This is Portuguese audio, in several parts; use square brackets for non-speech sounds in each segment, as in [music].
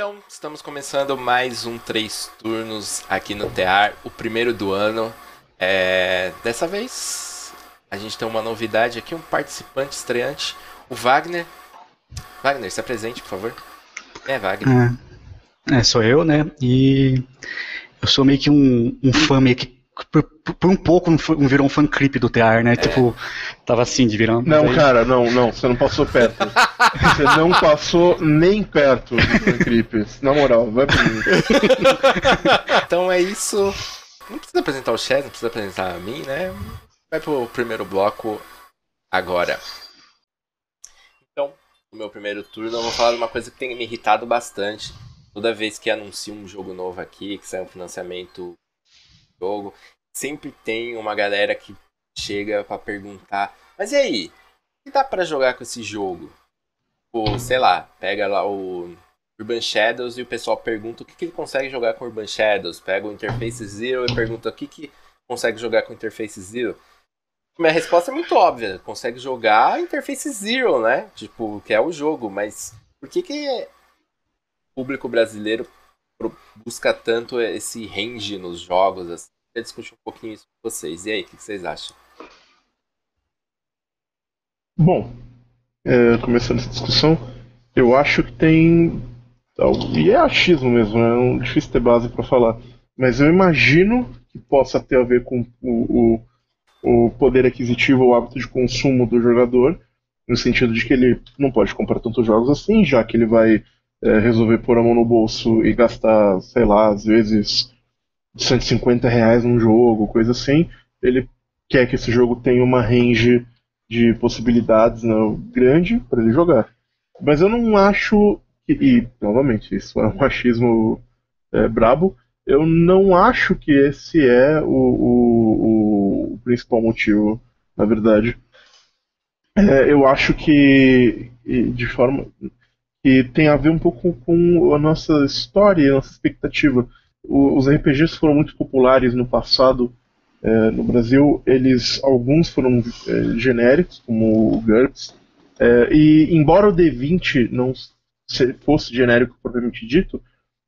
Então, estamos começando mais um Três Turnos aqui no TEAR, o primeiro do ano. É... Dessa vez, a gente tem uma novidade aqui, um participante estreante, o Wagner. Wagner, se apresente, por favor. É, Wagner. É, é sou eu, né? E eu sou meio que um, um fã meio que por, por, um pouco não virou um fan clip do TR, né? É. Tipo, tava assim de virar. Não, aí... cara, não, não, você não passou perto. você não passou nem perto do fan clip. Na moral, vai pra mim. [laughs] então é isso. Não precisa apresentar o Chess, não precisa apresentar a mim, né? Vai pro primeiro bloco agora. Então, no meu primeiro turno, eu vou falar de uma coisa que tem me irritado bastante. Toda vez que anuncio um jogo novo aqui, que sai um financiamento jogo, sempre tem uma galera que chega para perguntar: "Mas e aí? O que dá para jogar com esse jogo?" Ou, sei lá, pega lá o Urban Shadows e o pessoal pergunta o que, que ele consegue jogar com Urban Shadows. Pega o Interface Zero e pergunta o que, que consegue jogar com Interface Zero. Minha resposta é muito óbvia. Consegue jogar Interface Zero, né? Tipo, que é o jogo, mas por que que o público brasileiro busca tanto esse range nos jogos? Assim? Queria discutir um pouquinho isso com vocês. E aí, o que vocês acham? Bom, é, começando essa discussão, eu acho que tem. E é achismo mesmo? É difícil ter base para falar. Mas eu imagino que possa ter a ver com o, o, o poder aquisitivo, o hábito de consumo do jogador, no sentido de que ele não pode comprar tantos jogos assim, já que ele vai é, resolver pôr a mão no bolso e gastar, sei lá, às vezes 150 reais num jogo, coisa assim, ele quer que esse jogo tenha uma range de possibilidades né, grande para ele jogar. Mas eu não acho que, e novamente, isso é um [laughs] machismo é, brabo, eu não acho que esse é o, o, o principal motivo, na verdade. É, eu acho que, de forma que tem a ver um pouco com a nossa história, a nossa expectativa. Os RPGs foram muito populares no passado é, no Brasil. Eles, alguns foram é, genéricos, como o GURPS, é, e embora o D20 não fosse genérico propriamente dito,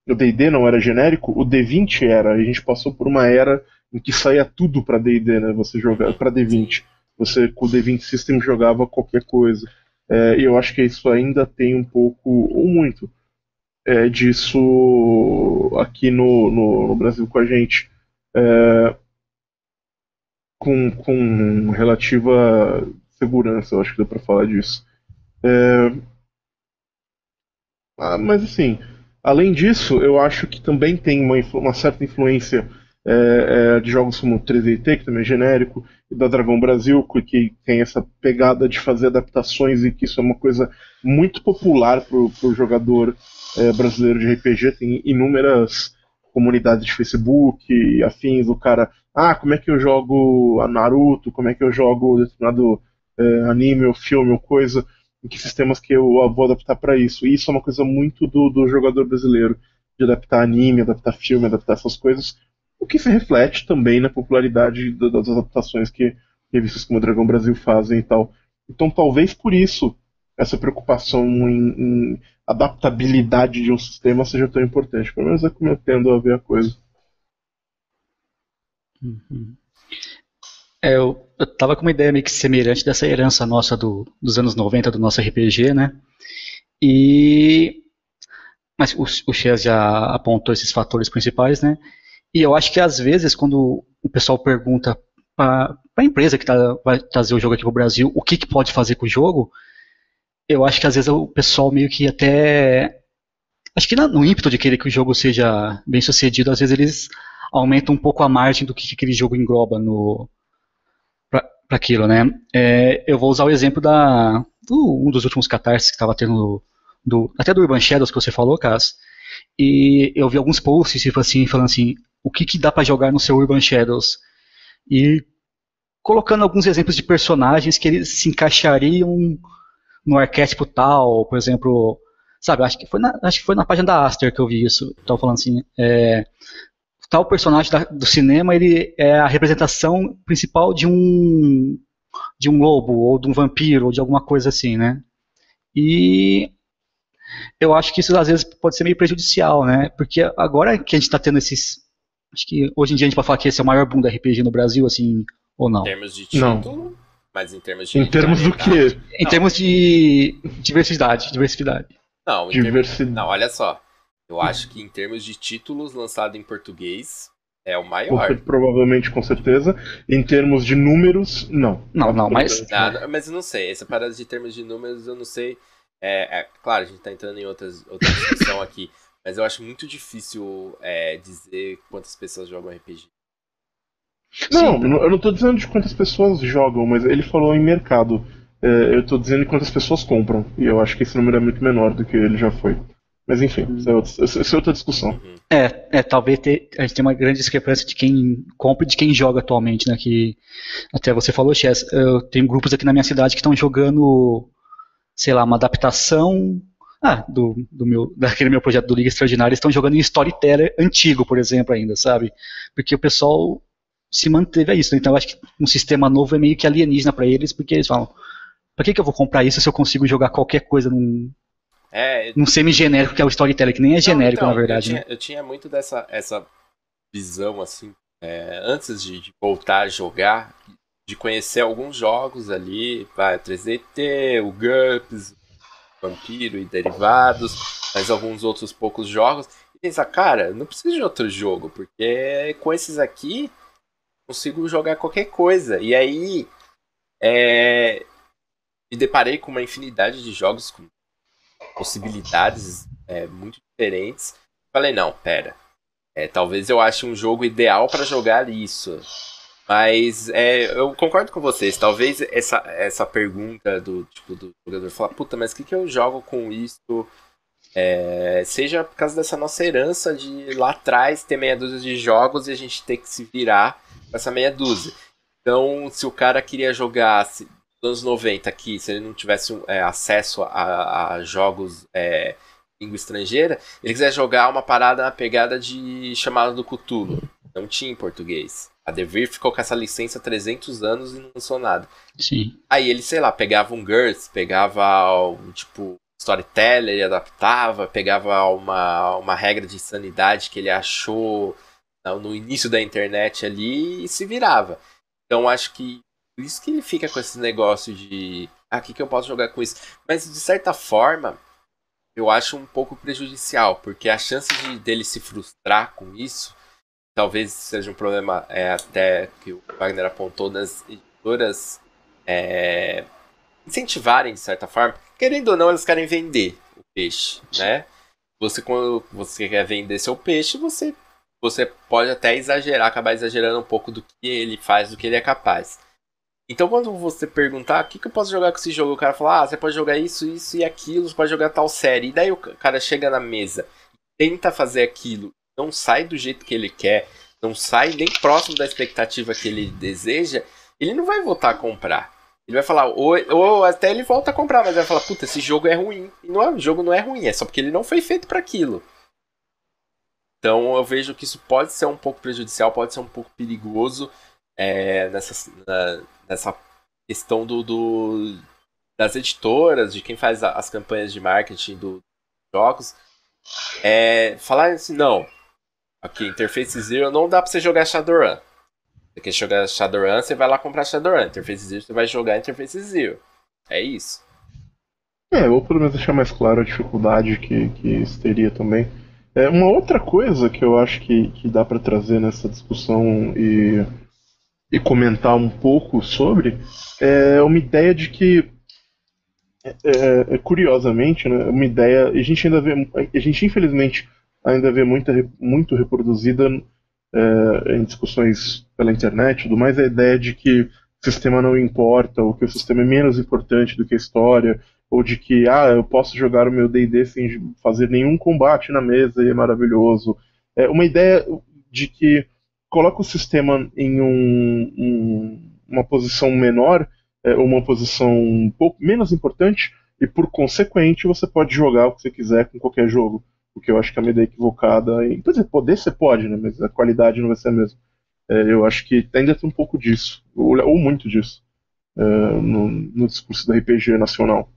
o D&D não era genérico, o D20 era. A gente passou por uma era em que saía tudo para D&D, né? Você jogava para D20. Você com o D20 System jogava qualquer coisa. É, eu acho que isso ainda tem um pouco, ou muito, é, disso aqui no, no, no, Brasil com a gente. É, com, com relativa segurança, eu acho que dá para falar disso. É, ah, mas assim, além disso, eu acho que também tem uma, uma certa influência é, é, de jogos como 3DT, que também é genérico, e da Dragão Brasil, que tem essa pegada de fazer adaptações e que isso é uma coisa muito popular para o jogador é, brasileiro de RPG. Tem inúmeras comunidades de Facebook afins. O cara, ah, como é que eu jogo a Naruto? Como é que eu jogo determinado é, anime ou filme ou coisa? Em que sistemas que eu vou adaptar para isso? E isso é uma coisa muito do, do jogador brasileiro, de adaptar anime, adaptar filme, adaptar essas coisas o que se reflete também na popularidade das adaptações que revistas como o Dragão Brasil fazem e tal. Então, talvez por isso essa preocupação em, em adaptabilidade de um sistema seja tão importante. Pelo menos é como eu tendo a ver a coisa. Uhum. É, eu, eu tava com uma ideia meio que semelhante dessa herança nossa do, dos anos 90 do nosso RPG, né? E. Mas o, o Chess já apontou esses fatores principais, né? E eu acho que às vezes, quando o pessoal pergunta para a empresa que tá, vai trazer o jogo aqui para o Brasil o que, que pode fazer com o jogo, eu acho que às vezes o pessoal meio que até. Acho que no ímpeto de querer que o jogo seja bem sucedido, às vezes eles aumentam um pouco a margem do que, que aquele jogo engloba no para aquilo, né? É, eu vou usar o exemplo da do, um dos últimos catarses que estava tendo do, até do Urban Shadows que você falou, Cass. E eu vi alguns posts tipo assim falando assim, o que, que dá para jogar no seu Urban Shadows. E colocando alguns exemplos de personagens que eles se encaixariam no arquétipo tal, por exemplo, sabe, acho que foi na, acho que foi na página da Aster que eu vi isso, estava falando assim, é, tal personagem da, do cinema ele é a representação principal de um de um lobo ou de um vampiro ou de alguma coisa assim, né? E eu acho que isso às vezes pode ser meio prejudicial, né? Porque agora que a gente está tendo esses. Acho que hoje em dia a gente pode falar que esse é o maior boom da RPG no Brasil, assim, ou não? Em termos de título, Não. mas em termos de. Em termos do quê? Em Não. termos de diversidade, diversidade. Não, em termos. Diversidade. Não, olha só. Eu acho que em termos de títulos lançados em português, é o Porque, maior. provavelmente, com certeza. Em termos de números, não. Não, não, mas- mas eu não sei. Essa parada de termos de números, eu não sei. É, é, claro, a gente tá entrando em outras, outra discussão aqui. Mas eu acho muito difícil é, dizer quantas pessoas jogam RPG. Não, Sim. eu não tô dizendo de quantas pessoas jogam, mas ele falou em mercado. É, eu tô dizendo de quantas pessoas compram. E eu acho que esse número é muito menor do que ele já foi. Mas enfim, isso é, outra, isso é outra discussão. Uhum. É, é talvez ter, a gente tem uma grande discrepância de quem compra e de quem joga atualmente, né? Que até você falou, Chess, eu tenho grupos aqui na minha cidade que estão jogando, sei lá, uma adaptação ah, do, do meu, [laughs] daquele meu projeto do Liga Extraordinária, estão jogando em Storyteller antigo, por exemplo, ainda, sabe? Porque o pessoal se manteve a isso. né? Então eu acho que um sistema novo é meio que alienígena para eles, porque eles falam, pra que, que eu vou comprar isso se eu consigo jogar qualquer coisa num, É, num semi-genérico que é o Storyteller, que nem é genérico, Não, na então, verdade, eu né? tinha, eu tinha muito dessa essa visão, assim, é, antes de, de voltar a jogar, de conhecer alguns jogos ali, vai, 3DT, o GURPS, Vampiro e derivados, mas alguns outros poucos jogos, e pensar, cara, não preciso de outro jogo, porque com esses aqui consigo jogar qualquer coisa. E aí é, me deparei com uma infinidade de jogos com possibilidades é, muito diferentes. Falei, não, pera. É, talvez eu ache um jogo ideal para jogar isso. Mas é, eu concordo com vocês. Talvez essa, essa pergunta do tipo do jogador falar, puta, mas o que, que eu jogo com isso? É, seja por causa dessa nossa herança de lá atrás ter meia dúzia de jogos e a gente ter que se virar com essa meia dúzia. Então, se o cara queria jogar se- nos anos 90 aqui, se ele não tivesse é, acesso a, a jogos é, língua estrangeira, ele quiser jogar uma parada na pegada de chamada do Cthulhu. Não tinha em português. A Devir ficou com essa licença há 300 anos e não lançou nada. Sim. Aí ele, sei lá, pegava um GURPS, pegava um tipo storyteller e adaptava, pegava uma, uma regra de sanidade que ele achou no no início da internet ali e se virava. Então acho que por isso que ele fica com esse negócio de ah, o que, que eu posso jogar com isso? Mas de certa forma, eu acho um pouco prejudicial, porque a chance de, dele se frustrar com isso talvez seja um problema é, até que o Wagner apontou nas editoras é, incentivarem de certa forma. Querendo ou não, eles querem vender o peixe, né? Você quando você quer vender seu peixe, você você pode até exagerar, acabar exagerando um pouco do que ele faz, do que ele é capaz. Então quando você perguntar o que, que eu posso jogar com esse jogo, o cara fala, ah, você pode jogar isso, isso e aquilo, você pode jogar tal série. E daí o cara chega na mesa, tenta fazer aquilo, não sai do jeito que ele quer, não sai nem próximo da expectativa que ele deseja, ele não vai voltar a comprar. Ele vai falar, ou, ou até ele volta a comprar, mas vai falar, puta, esse jogo é ruim. E não é, o jogo não é ruim, é só porque ele não foi feito para aquilo. Então eu vejo que isso pode ser um pouco prejudicial, pode ser um pouco perigoso é, nessa, na- nessa questão do, do- das editoras, de quem faz as campanhas de marketing do- dos jogos. É, falar assim, não, aqui, Interface Zero não dá pra você jogar Shadowrun. Você quer jogar Shadowrun, você vai lá comprar Shadowrun. Interface Zero, você vai jogar Interface Zero. É isso. É, ou pelo menos deixar mais claro a dificuldade que, que isso teria também. É, uma outra coisa que eu acho que, que dá para trazer nessa discussão e, e comentar um pouco sobre é uma ideia de que, é, é, curiosamente, né, uma ideia, a gente ainda vê, a gente infelizmente ainda vê muita, muito reproduzida é, em discussões pela internet e tudo mais, a ideia de que o sistema não importa, ou que o sistema é menos importante do que a história, ou de que ah, eu posso jogar o meu D&D sem fazer nenhum combate na mesa e é maravilhoso. É uma ideia de que coloca o sistema em um, um- uma posição menor, é, uma posição um pouco menos importante, e por consequente você pode jogar o que você quiser com qualquer jogo. O que eu acho que é uma ideia equivocada. E, quer dizer, poder você pode, né? Mas a qualidade não vai ser a mesma. É, eu acho que ainda tem um pouco disso, ou, ou muito disso, é, no, no discurso da RPG nacional.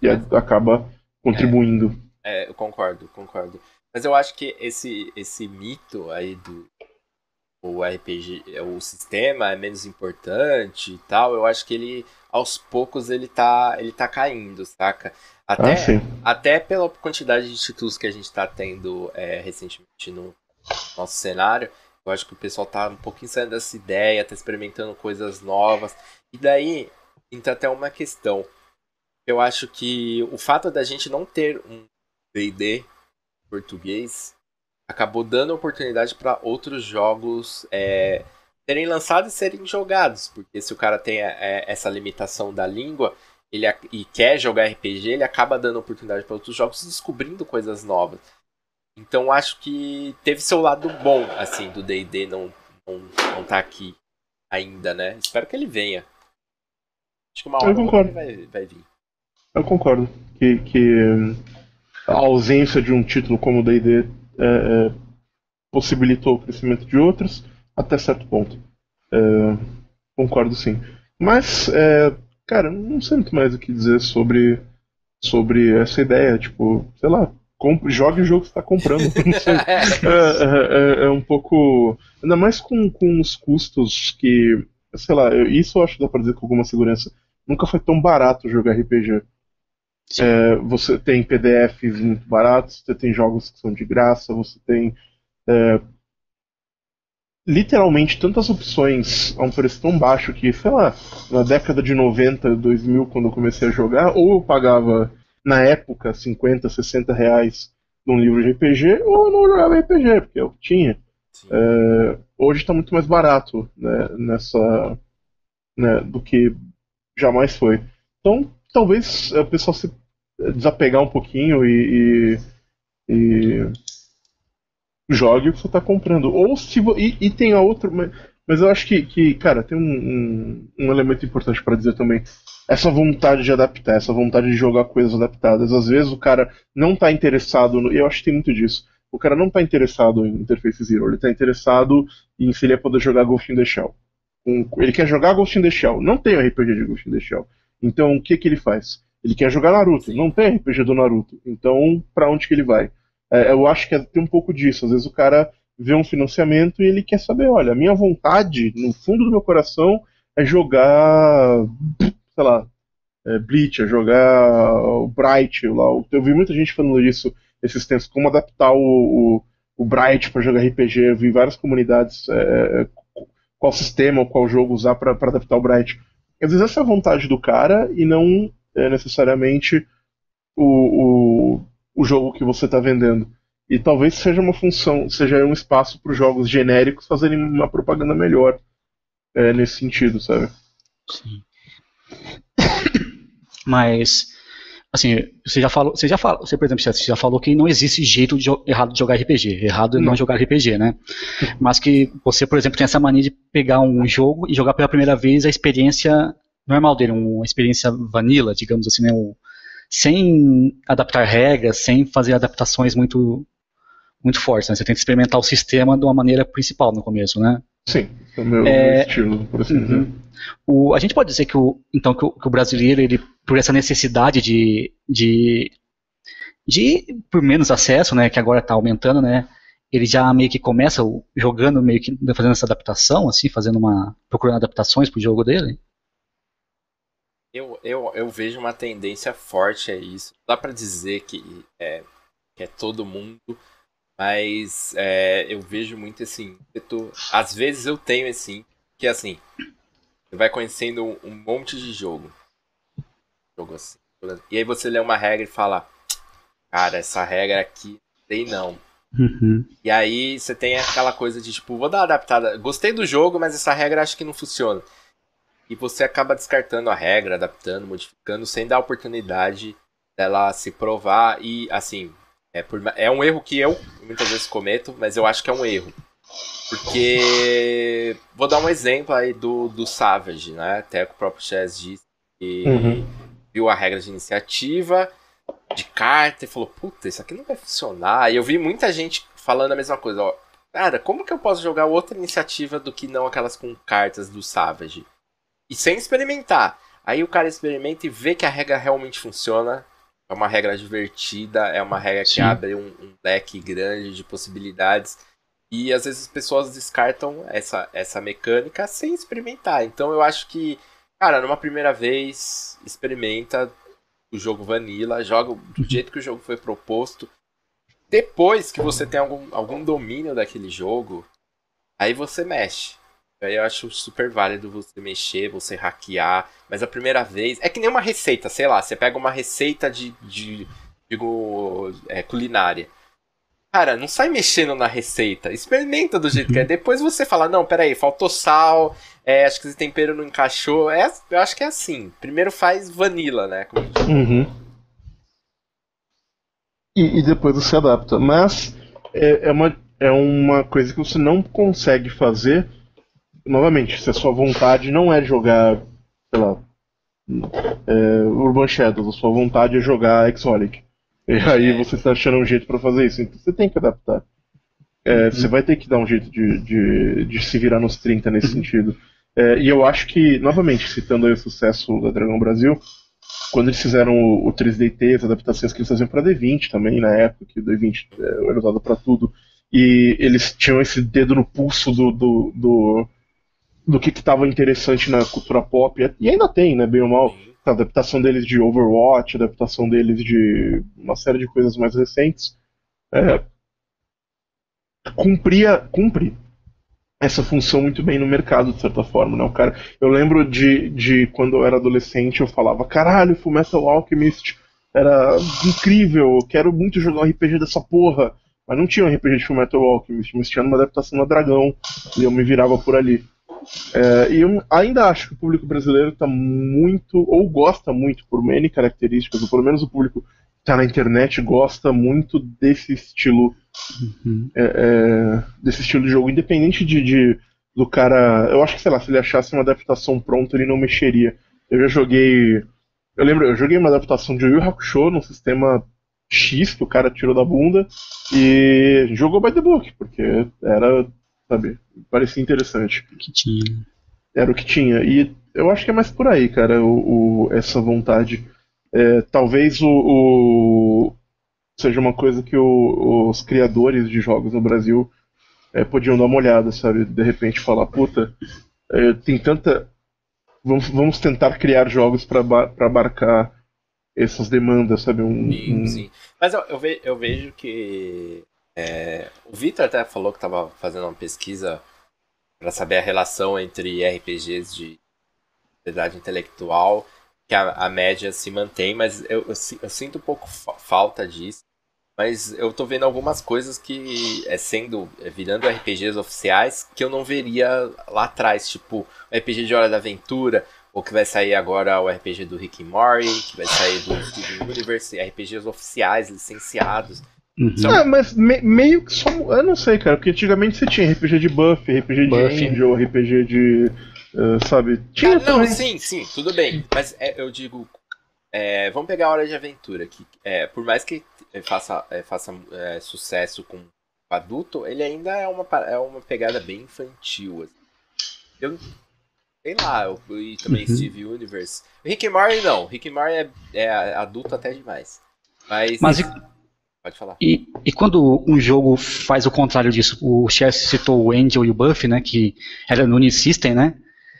E acaba contribuindo. É, eu concordo, concordo. Mas eu acho que esse, esse mito aí do o RPG, o sistema é menos importante e tal, eu acho que ele aos poucos ele tá, ele tá caindo, saca? Até, Ah, até pela quantidade de títulos que a gente tá tendo é, recentemente no nosso cenário, eu acho que o pessoal tá um pouquinho saindo dessa ideia, tá experimentando coisas novas. E daí entra até uma questão. Eu acho que o fato da gente não ter um D&D português acabou dando oportunidade para outros jogos é, serem lançados e serem jogados. Porque se o cara tem é, essa limitação da língua ele, e quer jogar RPG, ele acaba dando oportunidade para outros jogos e descobrindo coisas novas. Então acho que teve seu lado bom, assim, do D&D não, não, não tá aqui ainda, né? Espero que ele venha. Acho que uma hora Eu concordo. ele vai, vai vir. Eu concordo que, que a ausência de um título como o D&D é, é, possibilitou o crescimento de outros até certo ponto. É, concordo sim. Mas, é, cara, não sei muito mais o que dizer sobre, sobre essa ideia. Tipo, sei lá, compre, jogue o jogo que está comprando. [laughs] Sei. É, é- é um pouco. Ainda mais com, com os custos que. Sei lá, isso eu acho que dá pra dizer com alguma segurança. Nunca foi tão barato jogar RPG. É, você tem PDFs muito baratos, você tem jogos que são de graça, você tem. é, literalmente tantas opções a um preço tão baixo que, sei lá, na década de 90, 2000, quando eu comecei a jogar, ou eu pagava, na época, 50, 60 reais num livro de RPG, ou eu não jogava RPG, porque eu tinha. É, hoje está muito mais barato né, nessa né, do que jamais foi. Então, talvez o pessoal se desapegar um pouquinho e, e, e jogue o que você está comprando. Ou se e, e tem a outra, mas, eu acho que, que cara, tem um, um, um elemento importante para dizer também. Essa vontade de adaptar, essa vontade de jogar coisas adaptadas. Às vezes o cara não está interessado, no, eu acho que tem muito disso. O cara não está interessado em Interface Zero, ele está interessado em se ele ia poder jogar Ghost in the Shell. Ele quer jogar Ghost in the Shell, não tem RPG de Ghost in the Shell. Então o que que ele faz? Ele quer jogar Naruto, não tem RPG do Naruto. Então pra onde que ele vai? É, eu acho que é- tem um pouco disso. Às vezes o cara vê um financiamento e ele quer saber, olha, a minha vontade, no fundo do meu coração, é jogar, sei lá, é, Bleach, é jogar o Bright lá. Eu vi muita gente falando disso esses tempos, como adaptar o, o, o Bright para jogar RPG. Eu vi várias comunidades é, qual sistema ou qual jogo usar para adaptar o Bright. Às vezes essa é a vontade do cara e não é, necessariamente o, o, o jogo que você está vendendo. E talvez seja uma função, seja um espaço para os jogos genéricos fazerem uma propaganda melhor é, nesse sentido, sabe? Sim. [coughs] Mas, assim, você já falou, você já falou, você, por exemplo, você já falou que não existe jeito de errado de jogar RPG. Errado é não Não. jogar RPG, né? Mas que você, por exemplo, tem essa mania de pegar um jogo e jogar pela primeira vez a experiência normal dele, uma experiência vanilla, digamos assim, né? Um- sem adaptar regras, sem fazer adaptações muito muito fortes, né? Você tem que experimentar o sistema de uma maneira principal no começo, né? Sim, é o meu, É, estilo, por assim dizer. O, a gente pode dizer que o, então que o, que o brasileiro, ele, por essa necessidade de, de, de por menos acesso, né, que agora está aumentando, né, ele já meio que começa o- jogando meio que fazendo essa adaptação, assim, fazendo uma procurando adaptações pro jogo dele. Eu, eu, eu vejo uma tendência forte a isso. Dá pra dizer que é, que é todo mundo, mas é, eu vejo muito assim. Às vezes eu tenho assim, que assim, você vai conhecendo um, um monte de jogo. Jogo assim. E aí você lê uma regra e fala, cara, essa regra aqui não tem não. Uhum. E aí você tem aquela coisa de tipo, vou dar uma adaptada. Gostei do jogo, mas essa regra acho que não funciona. E você acaba descartando a regra, adaptando, modificando, sem dar a oportunidade dela se provar. E assim, é, por é um erro que eu muitas vezes cometo, mas eu acho que é um erro. Porque. Vou dar um exemplo aí do, do Savage, né? Até que o próprio Chess disse que Uhum. viu a regra de iniciativa de carta e falou: Puta, isso aqui não vai funcionar. E eu vi muita gente falando a mesma coisa: Ó, cara, como que eu posso jogar outra iniciativa do que não aquelas com cartas do Savage? E sem experimentar. Aí o cara experimenta e vê que a regra realmente funciona. é uma regra divertida, é uma regra que Sim. abre um, um leque grande de possibilidades. E às vezes as pessoas descartam essa, essa mecânica sem experimentar. Então eu acho que, cara, numa primeira vez, experimenta o jogo Vanilla, joga do jeito que o jogo foi proposto. Depois que você tem algum, algum domínio daquele jogo, aí você mexe. Aí eu acho super válido você mexer, você hackear. Mas a primeira vez. É que nem uma receita, sei lá. Você pega uma receita de. de digo. é, culinária. Cara, não sai mexendo na receita. Experimenta do jeito que é. Depois você fala: não, peraí, faltou sal. É, acho que esse tempero não encaixou. É, eu acho que é assim. Primeiro faz vanilla, né? Uhum. E, e depois você adapta. Mas é, é, uma, é uma coisa que você não consegue fazer. Novamente, se a sua vontade não é jogar, sei lá, é, Urban Shadows, a sua vontade é jogar Exolic. E aí É. você está achando um jeito para fazer isso. Então você tem que adaptar. É, Você vai ter que dar um jeito de, de, de se virar nos 30 nesse sentido. É, e eu acho que, novamente, citando aí o sucesso da Dragão Brasil, quando eles fizeram o, o 3DT, as adaptações que eles faziam para D20 também, na época, que o D20 é, era usado para tudo, e eles tinham esse dedo no pulso do, do, do, do que estava interessante na cultura pop, e ainda tem, né, bem ou mal, a adaptação deles de Overwatch, a adaptação deles de uma série de coisas mais recentes, é, cumpria, cumpre essa função muito bem no mercado, de certa forma, né? O cara, eu lembro de, de quando eu era adolescente, eu falava, caralho, Fullmetal Alchemist era incrível, eu quero muito jogar RPG dessa porra. Mas não tinha um RPG de Fullmetal Alchemist, mas tinha uma adaptação a Dragão, e eu me virava por ali. É, e eu ainda acho que o público brasileiro está muito, ou gosta muito, por N características, ou pelo menos o público que está na internet gosta muito desse estilo Uhum. é, é, desse estilo de jogo, independente de, de- do cara. Eu acho que, sei lá, se ele achasse uma adaptação pronta, ele não mexeria. Eu já joguei. Eu lembro, eu joguei uma adaptação de Yu Hakusho num sistema X que o cara tirou da bunda e jogou by the book, porque era, sabe, parecia interessante. Que tinha. Era o que tinha. E eu acho que é mais por aí, cara, o, o- essa vontade. É, talvez o, o- seja uma coisa que o- os criadores de jogos no Brasil é, podiam dar uma olhada, sabe? De repente falar, puta, é, tem tanta. Vamos, vamos tentar criar jogos para abarcar essas demandas, sabe? Um, Sim, um- sim. Mas eu, eu, ve- eu vejo que. É, o Victor até falou que estava fazendo uma pesquisa para saber a relação entre RPGs de propriedade intelectual, que a, a média se mantém, mas eu, eu, eu sinto um pouco fa- falta disso. Mas eu tô vendo algumas coisas que é sendo é, virando RPGs oficiais que eu não veria lá atrás, tipo o RPG de Hora da Aventura, ou que vai sair agora o RPG do Rick and Morty, que vai sair do Steven Universe, RPGs oficiais, licenciados. Uhum. Ah, mas me- meio que só. Eu não sei, cara, porque antigamente você tinha RPG de buff, RPG de Buff. Angel, RPG de. eh, sabe? Tinha Ah, não, também. sim, sim, tudo bem. Mas é, eu digo, é, vamos pegar a Hora de Aventura, que é, por mais que é, faça, é, faça é, sucesso com adulto, ele ainda é uma, é uma pegada bem infantil. assim. Eu sei lá, eu, e também Uhum. Steve Universe. Rick and Morty não, Rick and Morty é, é adulto até demais. Mas, Mas e, pode falar. e, e quando um jogo faz o contrário disso? O Chess citou o Angel e o Buff, né? Que era no Unisystem, né?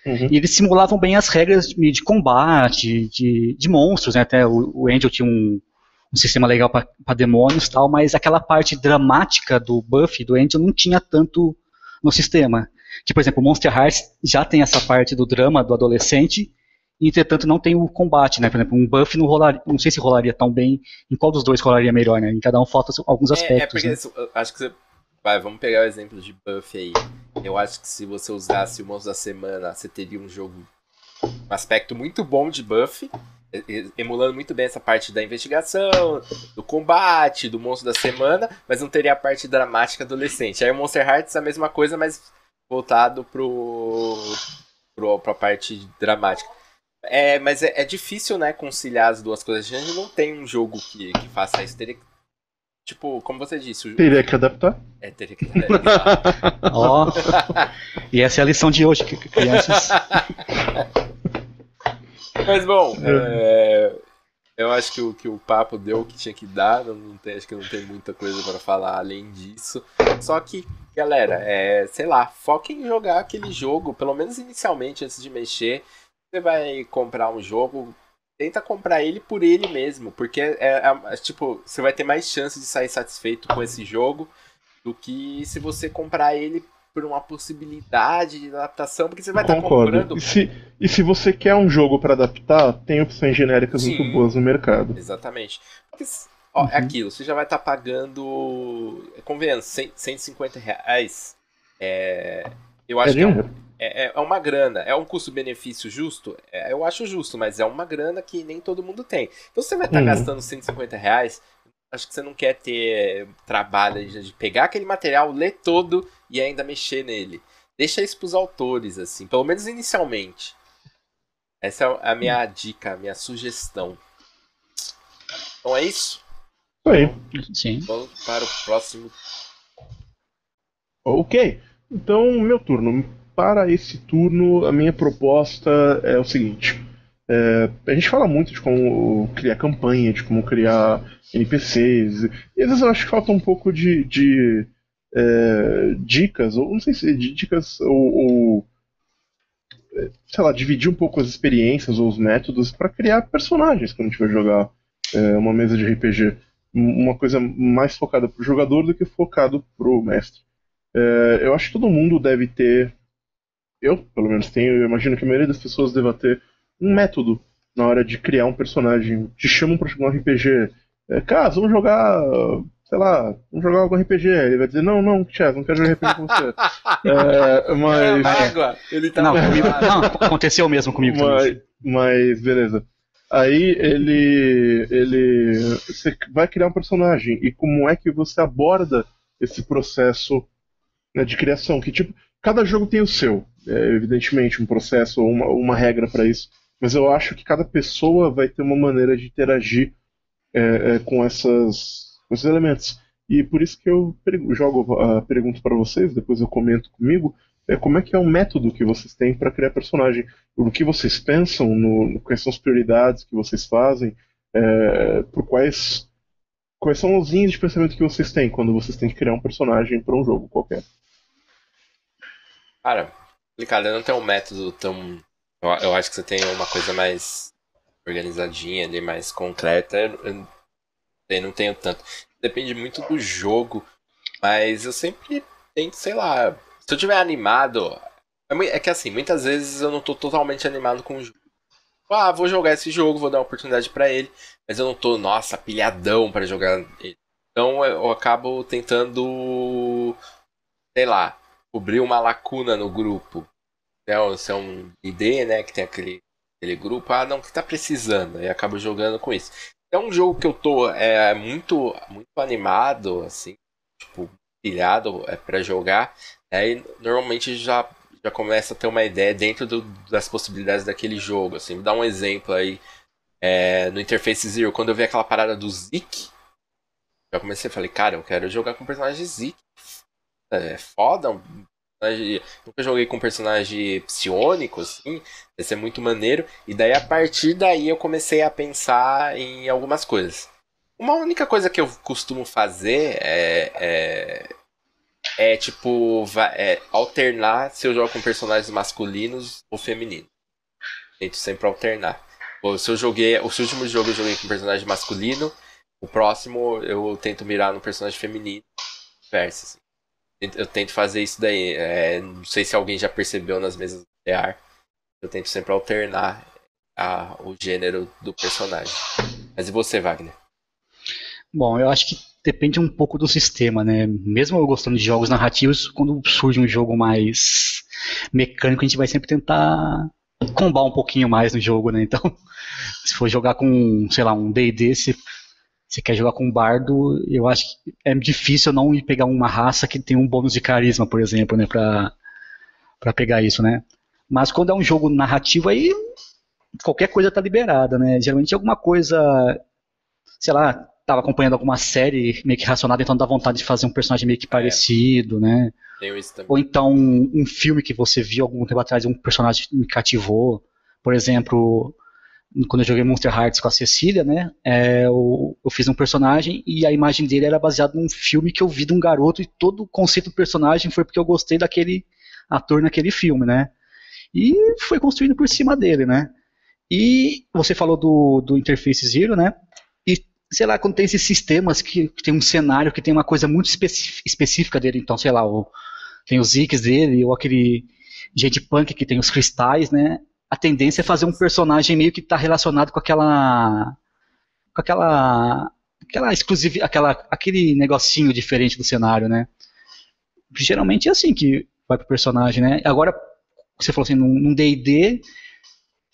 Uhum. E eles simulavam bem as regras de, de combate, de, de monstros, né? Até o, o Angel tinha um, um sistema legal para demônios tal, mas aquela parte dramática do Buff do Angel não tinha tanto no sistema. Que, por exemplo, o Monster Hearts já tem essa parte do drama do adolescente, entretanto não tem o combate, né? Por exemplo, um Buff não rolaria, não sei se rolaria tão bem, em qual dos dois rolaria melhor, né? Em cada um falta alguns É, é aspectos. porque né? eu acho que você. Vai, vamos pegar o exemplo de Buff aí. Eu acho que se você usasse o Monstro da Semana, você teria um jogo. Um aspecto muito bom de Buff. Emulando muito bem essa parte da investigação, do combate, do monstro da semana, mas não teria a parte dramática adolescente. Aí o Monster Hearts é a mesma coisa, mas voltado pro, pro, pra parte dramática. É, mas é, é difícil, né, conciliar as duas coisas. A gente não tem um jogo que, que faça isso. Teria que- Tipo, como você disse, o, Teria que adaptar. é, teria que realizar. [laughs] Ó, e essa é a lição de hoje, que que crianças. Mas bom, é, Eu acho que o, que o papo deu o que tinha que dar, não, não tem, acho que não tem muita coisa para falar além disso. Só que, galera, é, sei lá, foquem em jogar aquele jogo, pelo menos inicialmente, antes de mexer. Você vai comprar um jogo, tenta comprar ele por ele mesmo, porque é, é, é, tipo, você vai ter mais chance de sair satisfeito com esse jogo do que se você comprar ele por uma possibilidade de adaptação, porque você vai estar comprando. E se, e se você quer um jogo para adaptar, tem opções genéricas Sim, muito boas no mercado. Exatamente. Porque, ó, é uhum. é aquilo, você já vai estar pagando. Convenhamos, 150 reais. É, eu acho é que é, um, é, é, uma grana. É um custo-benefício justo? É, eu acho justo, mas é uma grana que nem todo mundo tem. Então você vai estar uhum. gastando 150 reais acho que você não quer ter trabalho de pegar aquele material, ler todo e ainda mexer nele. Deixa isso pros autores, assim, pelo menos inicialmente. Essa é a minha dica, a minha sugestão. Então é isso? Oi. Sim. Vamos para o próximo. Ok. Então, meu turno. Para esse turno, a minha proposta é o seguinte. É, a gente fala muito de como criar campanha, de como criar NPCs, e às vezes eu acho que falta um pouco de, de é, dicas, ou não sei se de dicas, ou, ou, é, sei lá, dividir um pouco as experiências ou os métodos para criar personagens quando a gente vai jogar é, uma mesa de RPG. Uma coisa mais focada para o jogador do que focado para o mestre. É, eu acho que todo mundo deve ter, eu pelo menos tenho, eu imagino que a maioria das pessoas deva ter um método na hora de criar um personagem. Te chamam pra jogar um RPG. É, cara, vamos jogar. Sei lá, vamos jogar algum RPG. Ele vai dizer, não, não, Chess, não quero jogar RPG com você. [laughs] é, mas. Água. Ele tá não, comigo, não, aconteceu mesmo comigo mas, também. Mas, beleza. Aí ele. ele. Você vai criar um personagem. E como é que você aborda esse processo né, de criação? Que tipo. Cada jogo tem o seu. É, evidentemente, um processo ou uma, uma regra para isso mas eu acho que cada pessoa vai ter uma maneira de interagir é, é, com, essas, esses elementos. E por isso que eu jogo a pergunta para vocês, depois eu comento comigo, é como é que é o método que vocês têm para criar personagem, o que vocês pensam, no, quais são as prioridades que vocês fazem, é, por quais quais são as linhas de pensamento que vocês têm quando vocês têm que criar um personagem para um jogo qualquer. Cara, complicado, eu não tenho um método tão eu, eu acho que você tem uma coisa mais organizadinha ali, mais concreta. Eu, eu não tenho tanto. Depende muito do jogo, mas eu sempre tento, sei lá. Se eu tiver animado. É, é que assim, muitas vezes eu não tô totalmente animado com o jogo. Ah, vou jogar esse jogo, vou dar uma oportunidade para ele, mas eu não tô, nossa, pilhadão para jogar ele. Então eu acabo tentando, sei lá, cobrir uma lacuna no grupo. É, se é um ID, né, que tem aquele, aquele grupo, ah, não, que tá precisando, e acabo jogando com isso. É um jogo que eu tô é, muito, muito animado, assim, tipo, pilhado é, para jogar, né, normalmente já, já começa a ter uma ideia dentro do, das possibilidades daquele jogo, assim, dar um exemplo aí, é, no Interface Zero, quando eu vi aquela parada do Zik, já comecei a falei, cara, eu quero jogar com o personagem Zik, é foda, personagem. Nunca joguei com personagem psionico, assim. Ia ser muito maneiro. E daí, a partir daí, eu comecei a pensar em algumas coisas. Uma única coisa que eu costumo fazer é. é, é tipo. É, alternar se eu jogo com personagens masculinos ou femininos. Tento sempre alternar. se eu joguei. O último jogo eu joguei com personagem masculino. O próximo eu tento mirar no personagem feminino. Versus. Eu tento fazer isso daí. É, não sei se alguém já percebeu nas mesas do TR. Eu tento sempre alternar a, o gênero do personagem. Mas e você, Wagner? Bom, eu acho que depende um pouco do sistema, né? Mesmo eu gostando de jogos narrativos, quando surge um jogo mais mecânico, a gente vai sempre tentar combar um pouquinho mais no jogo, né? Então, [laughs] se for jogar com, sei lá, um D&D, se você quer jogar com um bardo, eu acho que é difícil não ir pegar uma raça que tem um bônus de carisma, por exemplo, né, pra, pra pegar isso, né. Mas quando é um jogo narrativo, aí qualquer coisa tá liberada, né. Geralmente é alguma coisa, sei lá, tava acompanhando alguma série meio que racionada, então dá vontade de fazer um personagem meio que é. parecido, né. Ou então um filme que você viu algum tempo atrás, um personagem me cativou. Por exemplo, quando eu joguei Monster Hearts com a Cecília, né? É, eu, eu, fiz um personagem e a imagem dele era baseada num filme que eu vi de um garoto e todo o conceito do personagem foi porque eu gostei daquele ator naquele filme, né? E foi construído por cima dele, né? E você falou do, do Interface Zero, né? E sei lá, quando tem esses sistemas que, que tem um cenário que tem uma coisa muito específica dele, então sei lá, o, tem os zigs dele, ou aquele gente punk que tem os cristais, né? A tendência é fazer um personagem meio que está relacionado com aquela com aquela aquela exclusiva, aquela aquele negocinho diferente do cenário, né? Geralmente é assim que vai pro personagem, né? Agora você falou assim, num D&D,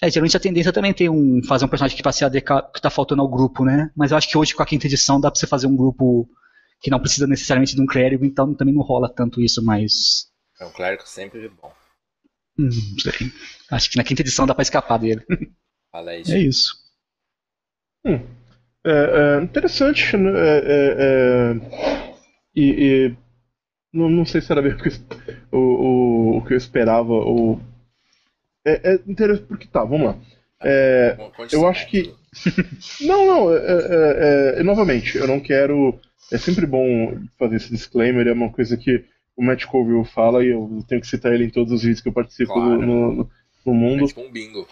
é, geralmente a tendência também tem um fazer um personagem que vai ADK, que está faltando ao grupo, né? Mas eu acho que hoje com a quinta edição dá para você fazer um grupo que não precisa necessariamente de um clérigo, então também não rola tanto isso, mas é um clérigo sempre bom. Hum, sei. Acho que na quinta edição dá pra escapar dele. Fala aí, É isso. Hum. É, é interessante. Né? É, é, é, e, e não, não, sei se era bem o, o, o que eu esperava. Ou... É, é interessante porque tá, vamos lá. É, eu acho que. [laughs] não, não, é, novamente, eu não quero. É sempre bom fazer esse disclaimer, é uma coisa que o Matt Colville fala, e eu tenho que citar ele em todos os vídeos que eu participo claro. no, no, no, mundo. É tipo um bingo.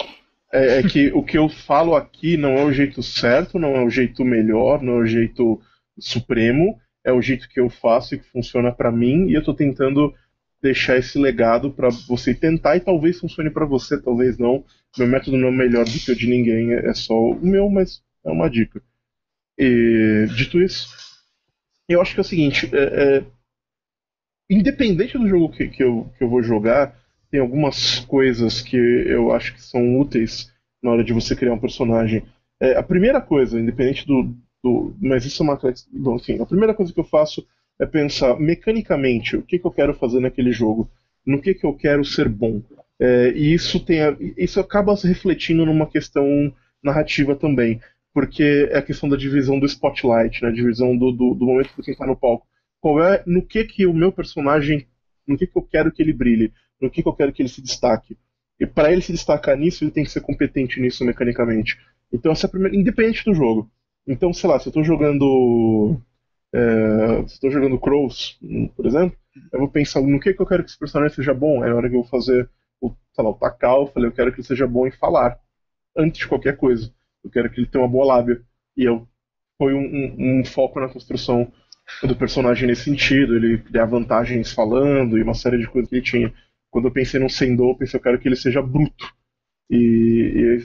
É, é, que o que eu falo aqui não é o jeito certo, não é o jeito melhor, não é o jeito supremo, é o jeito que eu faço e que funciona para mim, e eu tô tentando deixar esse legado para você tentar e talvez funcione para você, talvez não. Meu método não é melhor do que o de ninguém, é só o meu, mas é uma dica. E, dito isso, eu acho que é o seguinte, é, é, independente do jogo que, que, eu, que eu vou jogar, tem algumas coisas que eu acho que são úteis na hora de você criar um personagem. É, a primeira coisa, independente do, do. Mas isso é uma. Bom, enfim, a primeira coisa que eu faço é pensar mecanicamente o que, que eu quero fazer naquele jogo, no que, que eu quero ser bom. É, e isso, tem isso acaba se refletindo numa questão narrativa também, porque é a questão da divisão do spotlight, né, divisão do, do, do momento de quem está no palco qual é no que que o meu personagem, no que que eu quero que ele brilhe, no que que eu quero que ele se destaque. E para ele se destacar nisso, ele tem que ser competente nisso mecanicamente. Então essa é a primeira, independente do jogo. Então, sei lá, se eu estou jogando é, se estou jogando Crows, por exemplo, eu vou pensar no que que eu quero que esse personagem seja bom. É a hora que eu vou fazer o, sei lá, o Takal, eu falei, eu quero que ele seja bom em falar, antes de qualquer coisa. Eu quero que ele tenha uma boa lábia. E eu foi um, um, um foco na construção do personagem nesse sentido, ele dá vantagens falando e uma série de coisas que ele tinha. Quando eu pensei no Sendou, eu pensei, eu quero que ele seja bruto. E,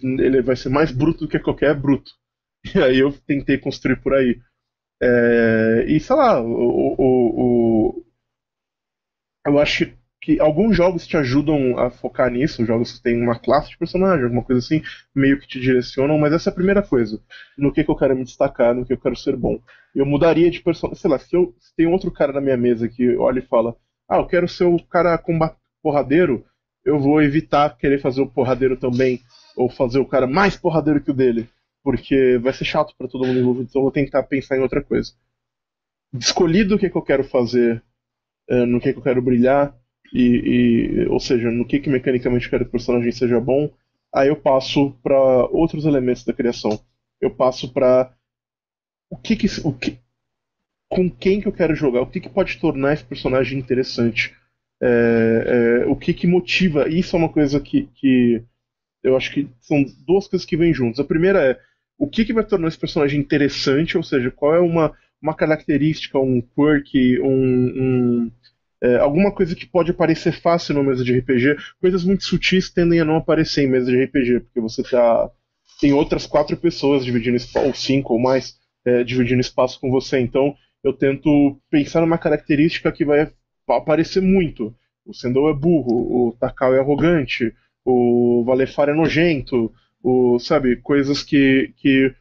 e, ele vai ser mais bruto do que qualquer bruto. [laughs] E aí eu tentei construir por aí. É, e sei lá, o, o, o, eu acho que alguns jogos te ajudam a focar nisso, jogos que tem uma classe de personagem, alguma coisa assim, meio que te direcionam, mas essa é a primeira coisa. No que, que eu quero me destacar, no que eu quero ser bom. Eu mudaria de personagem. Sei lá, se, eu, se tem outro cara na minha mesa que olha e fala, ah, eu quero ser o cara combat porradeiro, eu vou evitar querer fazer o porradeiro também, ou fazer o cara mais porradeiro que o dele, porque vai ser chato para todo mundo envolvido, então eu vou tentar pensar em outra coisa. Escolhido o que, que eu quero fazer, eh, no que, que eu quero brilhar, e, e, ou seja, no que, que mecanicamente quero que o personagem seja bom, aí eu passo para outros elementos da criação. Eu passo para o que, que o que com quem que eu quero jogar, o que, que pode tornar esse personagem interessante, é, é, o que, que motiva. Isso é uma coisa que, que eu acho que são duas coisas que vêm juntas. A primeira é o que, que vai tornar esse personagem interessante, ou seja, qual é uma, uma característica, um quirk, um, um é, alguma coisa que pode aparecer fácil numa mesa de RPG, coisas muito sutis tendem a não aparecer em mesa de RPG, porque você tá, tem outras quatro pessoas dividindo espaço, ou cinco ou mais, é, dividindo espaço com você. Então eu tento pensar numa característica que vai aparecer muito. O Sendou é burro, o Takao é arrogante, o Valefar é nojento, o, sabe, coisas que, que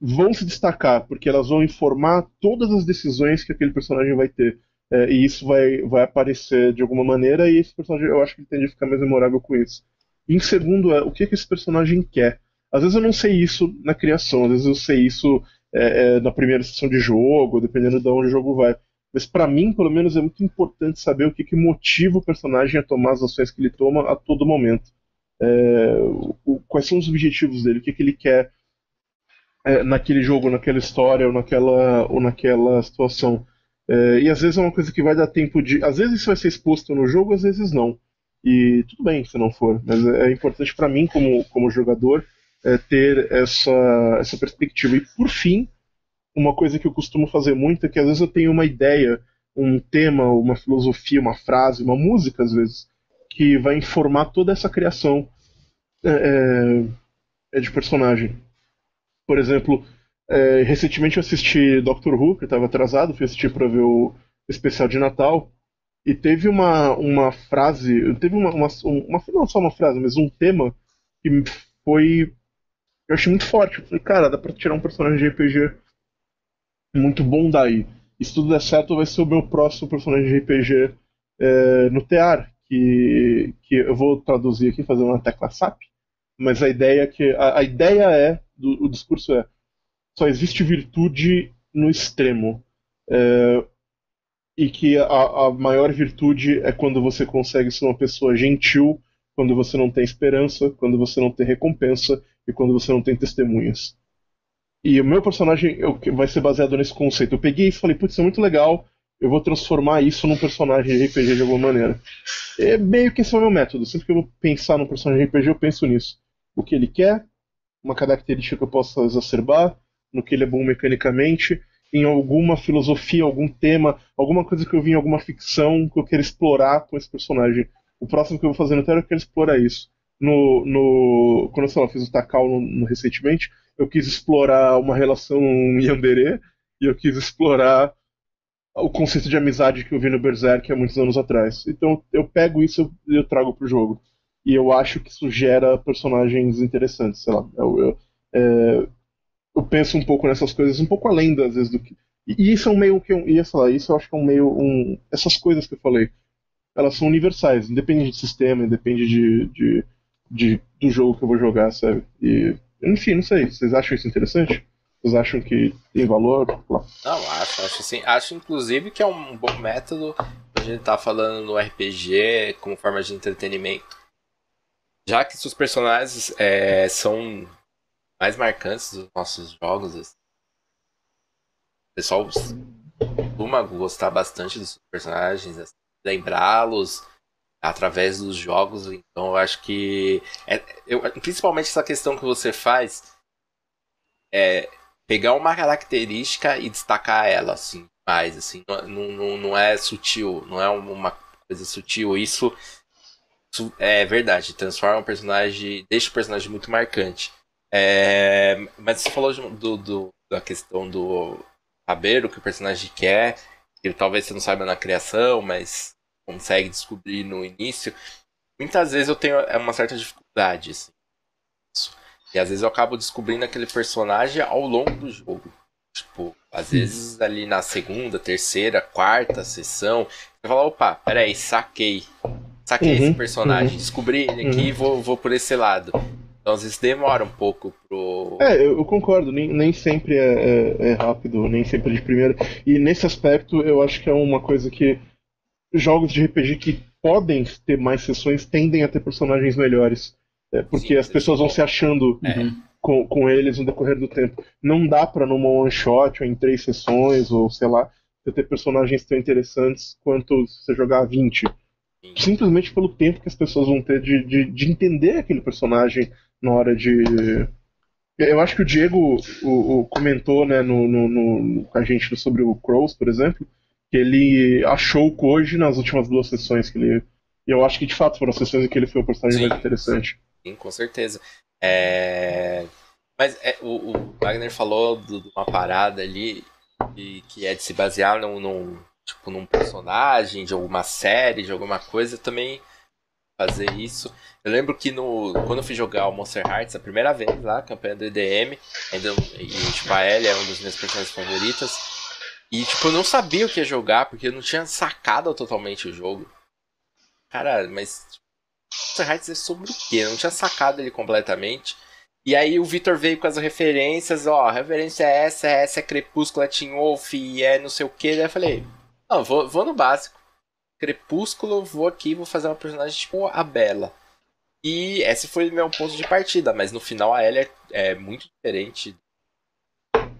vão se destacar, porque elas vão informar todas as decisões que aquele personagem vai ter. É, e isso vai, vai aparecer de alguma maneira, e esse personagem eu acho que ele tende a ficar mais memorável com isso. E em segundo é o que, que esse personagem quer. Às vezes eu não sei isso na criação, às vezes eu sei isso é, é, na primeira sessão de jogo, dependendo de onde o jogo vai. Mas para mim, pelo menos, é muito importante saber o que, que motiva o personagem a tomar as ações que ele toma a todo momento. é, o, quais são os objetivos dele, o que, que ele quer é, naquele jogo, naquela história ou naquela, ou naquela situação. É, e às vezes é uma coisa que vai dar tempo de. Às vezes isso vai ser exposto no jogo, às vezes não. E tudo bem se não for, mas é, é importante para mim, como, como jogador, é, ter essa, essa perspectiva. E por fim, uma coisa que eu costumo fazer muito é que às vezes eu tenho uma ideia, um tema, uma filosofia, uma frase, uma música, às vezes, que vai informar toda essa criação é, é de personagem. Por exemplo, é, recentemente eu assisti Doctor Who, que estava atrasado, fui assistir para ver o especial de Natal, e teve uma, uma frase, teve uma, uma, uma, não só uma frase, mas um tema que foi, eu achei muito forte. Eu falei, cara, dá pra tirar um personagem de RPG muito bom daí. E se tudo der certo, vai ser o meu próximo personagem de RPG é, no TEAR, que, que eu vou traduzir aqui, fazer uma tecla SAP, mas a ideia é que a, a ideia é, do, o discurso é só existe virtude no extremo. É, e que a, a, maior virtude é quando você consegue ser uma pessoa gentil, quando você não tem esperança, quando você não tem recompensa e quando você não tem testemunhas. E o meu personagem eu, vai ser baseado nesse conceito. Eu peguei isso e falei, putz, isso é muito legal, eu vou transformar isso num personagem de RPG de alguma maneira. É meio que esse é o meu método. Sempre que eu vou pensar num personagem de RPG, eu penso nisso. O que ele quer, uma característica que eu possa exacerbar, no que ele é bom mecanicamente, em alguma filosofia, algum tema, alguma coisa que eu vi em alguma ficção que eu quero explorar com esse personagem. O próximo que eu vou fazer no Terra, eu quero explorar isso. No, no, quando eu fiz o Takal no, no, recentemente, eu quis explorar uma relação Yandere e eu quis explorar o conceito de amizade que eu vi no Berserk há muitos anos atrás. Então eu pego isso e eu, eu trago pro jogo. E eu acho que isso gera personagens interessantes, sei lá. Eu, eu, é, eu penso um pouco nessas coisas, um pouco além das vezes do que. E, isso é um meio que. sei lá, isso eu acho que é um meio. Um, essas coisas que eu falei, elas são universais, independe de sistema, independe de, de, de, do jogo que eu vou jogar, sabe? E, enfim, não sei. Vocês acham isso interessante? Vocês acham que tem valor? Não, acho, acho sim. Acho inclusive que é um bom método a gente tá falando no RPG como forma de entretenimento. Já que seus personagens é, são mais marcantes dos nossos jogos. Assim. O pessoal costuma gostar bastante dos personagens, assim, lembrá-los através dos jogos. Então eu acho que. É, eu, principalmente essa questão que você faz é pegar uma característica e destacar ela, assim, mais, assim. Não, não, não é sutil, não é uma coisa sutil. Isso, isso é verdade, transforma o personagem, deixa o personagem muito marcante. É, mas você falou do, do, da questão do saber o que o personagem quer, que talvez você não saiba na criação, mas consegue descobrir no início. Muitas vezes eu tenho é uma certa dificuldade. Assim, e às vezes eu acabo descobrindo aquele personagem ao longo do jogo. Tipo, às vezes ali na segunda, terceira, quarta sessão, você fala, opa, peraí, saquei. Saquei uhum, esse personagem, uhum, descobri ele aqui e uhum. vou, vou por esse lado. Então às vezes demora um pouco pro. É, eu, concordo, nem, nem sempre é, é, é, rápido, nem sempre é de primeira. E nesse aspecto eu acho que é uma coisa que jogos de RPG que podem ter mais sessões tendem a ter personagens melhores. É, porque Sim, as pessoas vão se achando é. com, com eles no decorrer do tempo. Não dá pra numa one shot ou em três sessões, ou sei lá, você ter personagens tão interessantes quanto você jogar 20. Simplesmente pelo tempo que as pessoas vão ter de, de, de entender aquele personagem, na hora de. Eu acho que o Diego o, o comentou né, no, no, no, com a gente sobre o Crows, por exemplo, que ele achou o Koji nas últimas duas sessões que ele. E eu acho que de fato foram as sessões em que ele foi o personagem sim, mais interessante. Sim, com certeza. É... Mas é, o, o, Wagner falou de uma parada ali que, que é de se basear num, num, tipo, num personagem, de alguma série, de alguma coisa, também fazer isso. Eu lembro que no, quando eu fui jogar o Monster Hearts a primeira vez lá, campanha do EDM, ainda, e tipo, a Ellie é um dos meus personagens favoritas. E tipo, eu não sabia o que ia jogar, porque eu não tinha sacado totalmente o jogo. Cara, mas Monster Hearts é sobre o quê? Eu não tinha sacado ele completamente. E aí o Victor veio com as referências, ó, referência é essa, essa é Crepúsculo, é Teen Wolf, e é não sei o que. Daí eu falei, não, vou, vou no básico. Crepúsculo, vou aqui vou fazer uma personagem tipo a Bela. E esse foi meu ponto de partida, mas no final a Ellie é, é muito diferente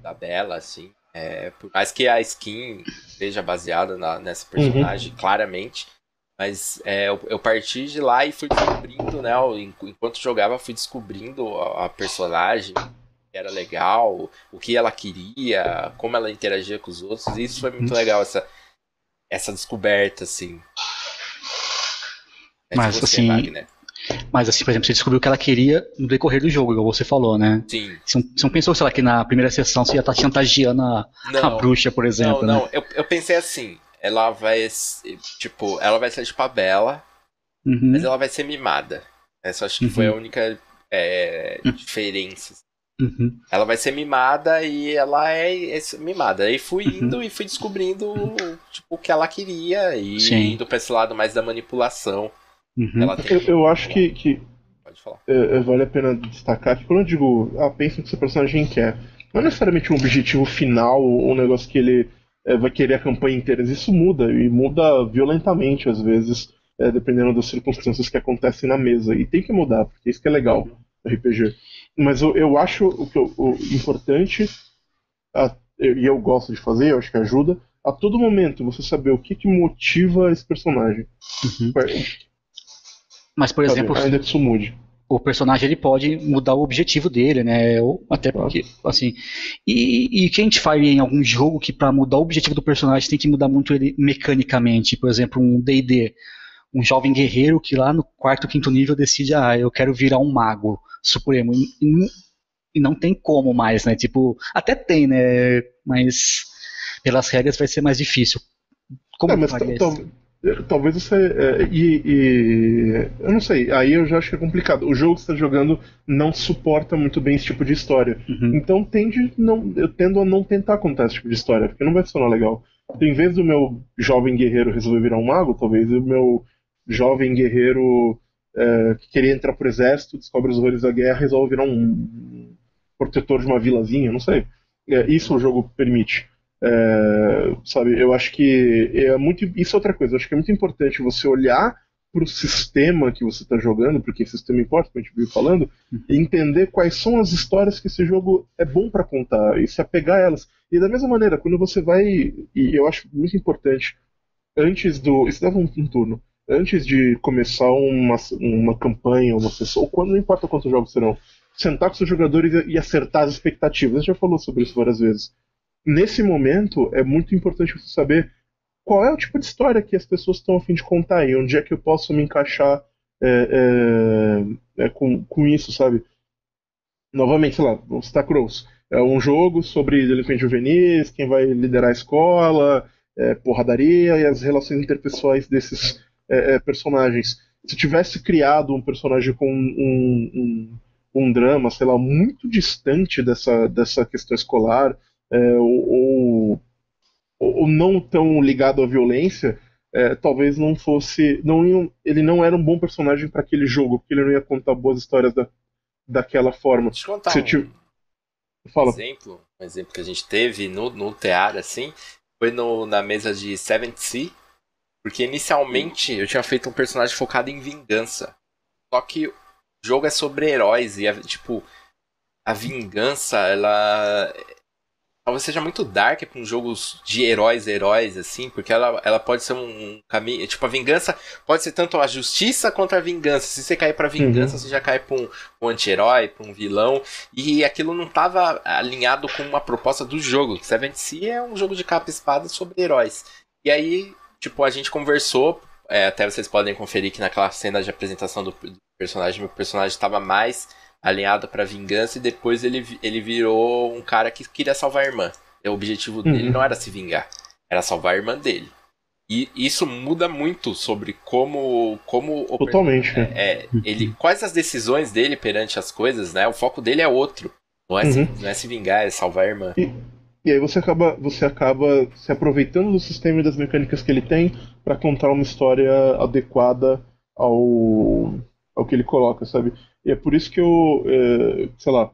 da Bella, assim. É, por mais que a skin seja baseada na, nessa uhum. personagem, uhum. claramente. Mas é, eu, eu, parti de lá e fui descobrindo, né? Enquanto jogava, fui descobrindo a, a personagem, que era legal, o que ela queria, como ela interagia com os outros. E isso foi muito uhum. legal, essa, essa descoberta, assim. Mas, você, assim, Wagner. Mas assim, por exemplo, você descobriu o que ela queria no decorrer do jogo, igual você falou, né? Sim. Você não, você não pensou, sei lá, que na primeira sessão você ia estar tá chantageando a, a bruxa, por exemplo. Não, né? não. Eu, eu pensei assim, ela vai. Tipo, ela vai ser tipo a Bela, uhum. mas ela vai ser mimada. Essa acho que uhum. foi a única é, uhum. diferença. Uhum. Ela vai ser mimada e ela é, é mimada. Aí fui uhum. indo e fui descobrindo tipo, o que ela queria e Sim. indo pra esse lado mais da manipulação. Uhum. Eu, eu, acho que, que é, é, vale a pena destacar que quando eu digo, ah, pensa no que seu personagem quer, não é necessariamente um objetivo final, um negócio que ele é, vai querer a campanha inteira. Isso muda, e muda violentamente às vezes, é, dependendo das circunstâncias que acontecem na mesa. E tem que mudar, porque isso que é legal no RPG. Mas eu, eu acho o, que, o importante, a, e eu gosto de fazer, eu acho que ajuda, a todo momento você saber o que, que motiva esse personagem. Uhum. Mas, por exemplo, ainda que isso mude. O personagem ele pode mudar o objetivo dele, né? Ou até porque, assim. E, e que a gente faz em algum jogo que para mudar o objetivo do personagem tem que mudar muito ele mecanicamente. Por exemplo, um DD. Um jovem guerreiro que lá no quarto, quinto nível decide, ah, eu quero virar um mago supremo. E, e não tem como mais, né? Tipo, até tem, né? Mas pelas regras vai ser mais difícil. Como é, mas Talvez você. É, e, e, Eu não sei, aí eu já acho que é complicado. O jogo que você está jogando não suporta muito bem esse tipo de história. Uhum. Então tende não, eu tendo a não tentar contar esse tipo de história, porque não vai funcionar legal. Então, em vez do meu jovem guerreiro resolver virar um mago, talvez o meu jovem guerreiro é, que queria entrar pro exército, descobre os horrores da guerra, resolve virar um protetor de uma vilazinha, não sei. É, isso o jogo permite. É, sabe, eu acho que é muito. Isso é outra coisa, eu acho que é muito importante você olhar para o sistema que você está jogando, porque esse sistema importa, como a gente viu falando, e entender quais são as histórias que esse jogo é bom para contar e se apegar a elas. E da mesma maneira, quando você vai. E eu acho muito importante, antes do. Isso dava um, um turno. Antes de começar uma, uma campanha, uma sessão, ou quando não importa quantos jogos serão, sentar com seus jogadores e acertar as expectativas. A gente já falou sobre isso várias vezes nesse momento é muito importante você saber qual é o tipo de história que as pessoas estão a fim de contar e onde é que eu posso me encaixar é, é, é, com, com isso, sabe? Novamente, sei lá, vamos citar Crows. É um jogo sobre delinquentes juvenis, quem vai liderar a escola, é, porradaria e as relações interpessoais desses é, é, personagens. Se tivesse criado um personagem com um, um, um drama, sei lá, muito distante dessa, dessa questão escolar, é, ou, ou, não tão ligado à violência, é, talvez não fosse. Não ele não era um bom personagem para aquele jogo, porque ele não ia contar boas histórias da, daquela forma. Deixa eu contar Se um, Fala. exemplo, um exemplo que a gente teve no, no Tear, assim, foi no, na mesa de Seventh Sea, porque inicialmente eu tinha feito um personagem focado em vingança. Só que o jogo é sobre heróis e, tipo, a vingança, ela talvez seja muito dark para um jogo de heróis heróis assim, porque ela, ela pode ser um caminho, tipo a vingança pode ser tanto a justiça contra a vingança. Se você cair para vingança, uhum. você já cai para um, um anti-herói, para um vilão, e aquilo não estava alinhado com uma proposta do jogo. Seven Sea é um jogo de capa e espada sobre heróis. E aí, tipo, a gente conversou, é, até vocês podem conferir que naquela cena de apresentação do, do personagem, meu personagem estava mais alinhado para vingança e depois ele, ele virou um cara que queria salvar a irmã. O objetivo dele uhum. não era se vingar, era salvar a irmã dele. E isso muda muito sobre como como totalmente é, é, ele quais as decisões dele perante as coisas, né? O foco dele é outro. Não é, uhum. se, não é se vingar, é salvar a irmã. E, e aí você acaba você acaba se aproveitando do sistema e das mecânicas que ele tem para contar uma história adequada ao ao que ele coloca, sabe? E é por isso que eu, é, sei lá,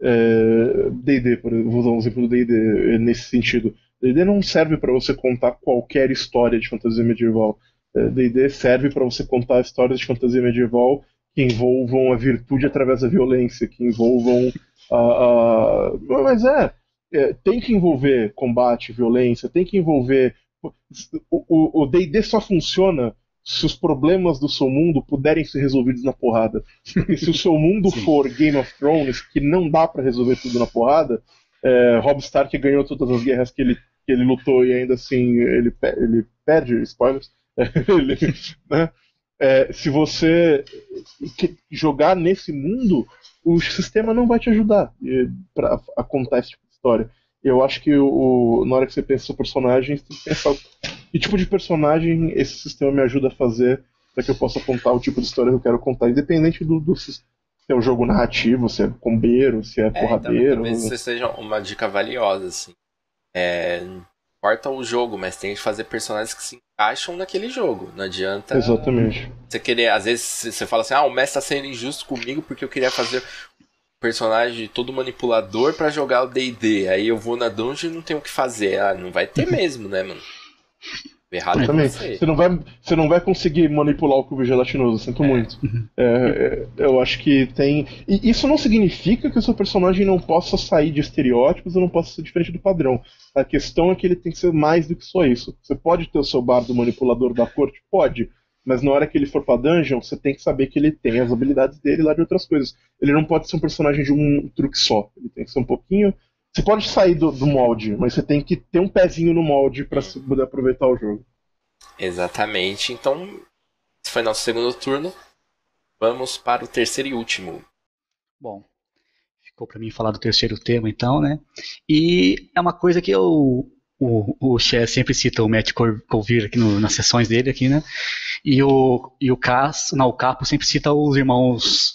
D&D, é, vou usar um exemplo do D&D é, nesse sentido. D&D não serve para você contar qualquer história de fantasia medieval. D&D é, serve para você contar histórias de fantasia medieval que envolvam a virtude através da violência, que envolvam a. a... Mas é, é, tem que envolver combate, violência, tem que envolver. O DD só funciona se os problemas do seu mundo puderem ser resolvidos na porrada. E se o seu mundo [laughs] for Game of Thrones, que não dá para resolver tudo na porrada, é, Rob Stark ganhou todas as guerras que ele, que ele lutou e ainda assim ele, ele perde, spoilers, [laughs] ele, né? É, se você jogar nesse mundo, o sistema não vai te ajudar para contar esse tipo história. Eu acho que o, na hora que você pensa seu personagem, você tem que pensar que tipo de personagem esse sistema me ajuda a fazer para que eu possa contar o tipo de história que eu quero contar, independente do, do se é um jogo narrativo, se é combeiro, se é, é porradeiro. Então, talvez isso seja uma dica valiosa, assim. É, importa o jogo, mas tem que fazer personagens que se encaixam naquele jogo. Não adianta. Exatamente. Você querer, às vezes você fala assim: ah, o mestre tá sendo injusto comigo porque eu queria fazer personagem todo manipulador para jogar o DD. Aí eu vou na dungeon e não tenho o que fazer. Ah, não vai ter mesmo, né, mano? Errado é também. Você. você. não vai, você não vai conseguir manipular o cubo gelatinoso, sinto é. muito. Uhum. É, é, eu acho que tem. E isso não significa que o seu personagem não possa sair de estereótipos ou não possa ser diferente do padrão. A questão é que ele tem que ser mais do que só isso. Você pode ter o seu bardo manipulador da corte? Pode. Mas na hora que ele for pra dungeon, você tem que saber que ele tem as habilidades dele lá de outras coisas. Ele não pode ser um personagem de um truque só. Ele tem que ser um pouquinho você pode sair do, do molde, mas você tem que ter um pezinho no molde para poder aproveitar o jogo. Exatamente. Então, esse foi nosso segundo turno. Vamos para o terceiro e último. Bom, ficou para mim falar do terceiro tema, então, né? E é uma coisa que eu, o, o Chess sempre cita o Matt Colville aqui no, nas sessões dele aqui, né? E o, e o Cass, não, o Capo sempre cita os irmãos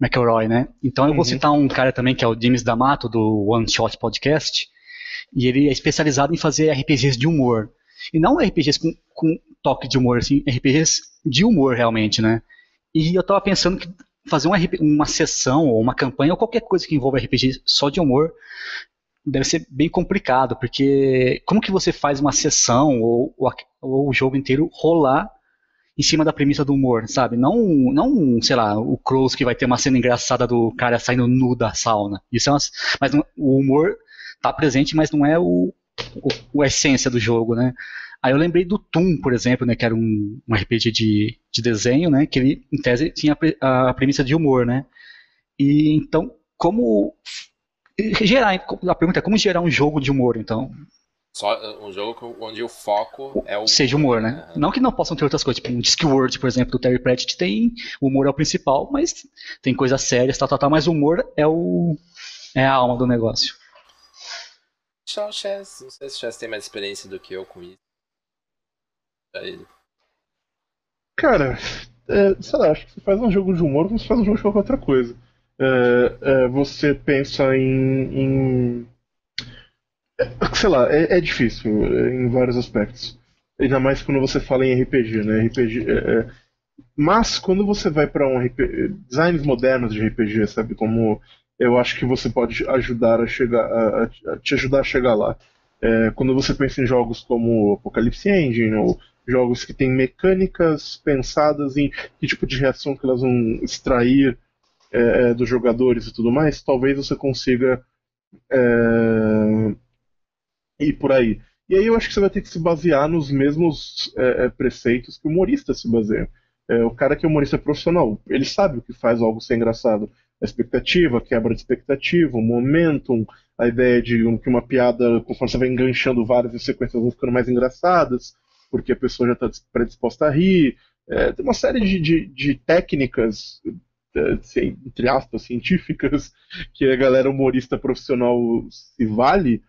McElroy, né? Então eu vou uhum. citar um cara também que é o James D'Amato, do One Shot Podcast, e ele é especializado em fazer RPGs de humor. E não RPGs com, com toque de humor, assim, RPGs de humor realmente, né? E eu tava pensando que fazer uma, uma sessão ou uma campanha ou qualquer coisa que envolva RPG só de humor deve ser bem complicado, porque como que você faz uma sessão ou, ou, ou o jogo inteiro rolar em cima da premissa do humor, sabe? Não, não, sei lá, o Crows que vai ter uma cena engraçada do cara saindo nu da sauna. Isso é uma, mas não, o humor tá presente, mas não é o, o, a essência do jogo, né? Aí eu lembrei do Toon, por exemplo, né, que era um, um RPG de, de desenho, né, que ele, em tese, tinha a, a premissa de humor, né? E então, como gerar, a pergunta é como gerar um jogo de humor, então? Só uh, um jogo onde o foco é o. Seja humor, né? É. Não que não possam ter outras coisas, tipo um Discworld, por exemplo, do Terry Pratchett tem. O humor é o principal, mas tem coisas sérias, tal, tal, tal, mas o humor é o. é a alma do negócio. Tchau, Chess. Não sei se o Chess tem mais experiência do que eu com isso. Aí. Cara, é, sei lá, acho que você faz um jogo de humor como você faz um jogo de qualquer outra coisa. É, é, você pensa em, em sei lá, é, é, difícil é, em vários aspectos. Ainda mais quando você fala em RPG, né? RPG. É, é... Mas quando você vai para um RPG, designs modernos de RPG, sabe? Como eu acho que você pode ajudar a chegar, a, a te ajudar a chegar lá. É, quando você pensa em jogos como Apocalypse Engine ou jogos que têm mecânicas pensadas em que tipo de reação que elas vão extrair é, dos jogadores e tudo mais, talvez você consiga e por aí. E aí eu acho que você vai ter que se basear nos mesmos é, é, preceitos que o humorista se baseia. É, o cara que é humorista profissional, ele sabe o que faz algo ser engraçado. A expectativa, a quebra de expectativa, o momentum, a ideia de que uma piada, conforme você vai enganchando várias sequências, vão ficando mais engraçadas, porque a pessoa já está predisposta a rir. É, tem uma série de, de, de técnicas, é, entre aspas, científicas, [laughs] que a galera humorista profissional se vale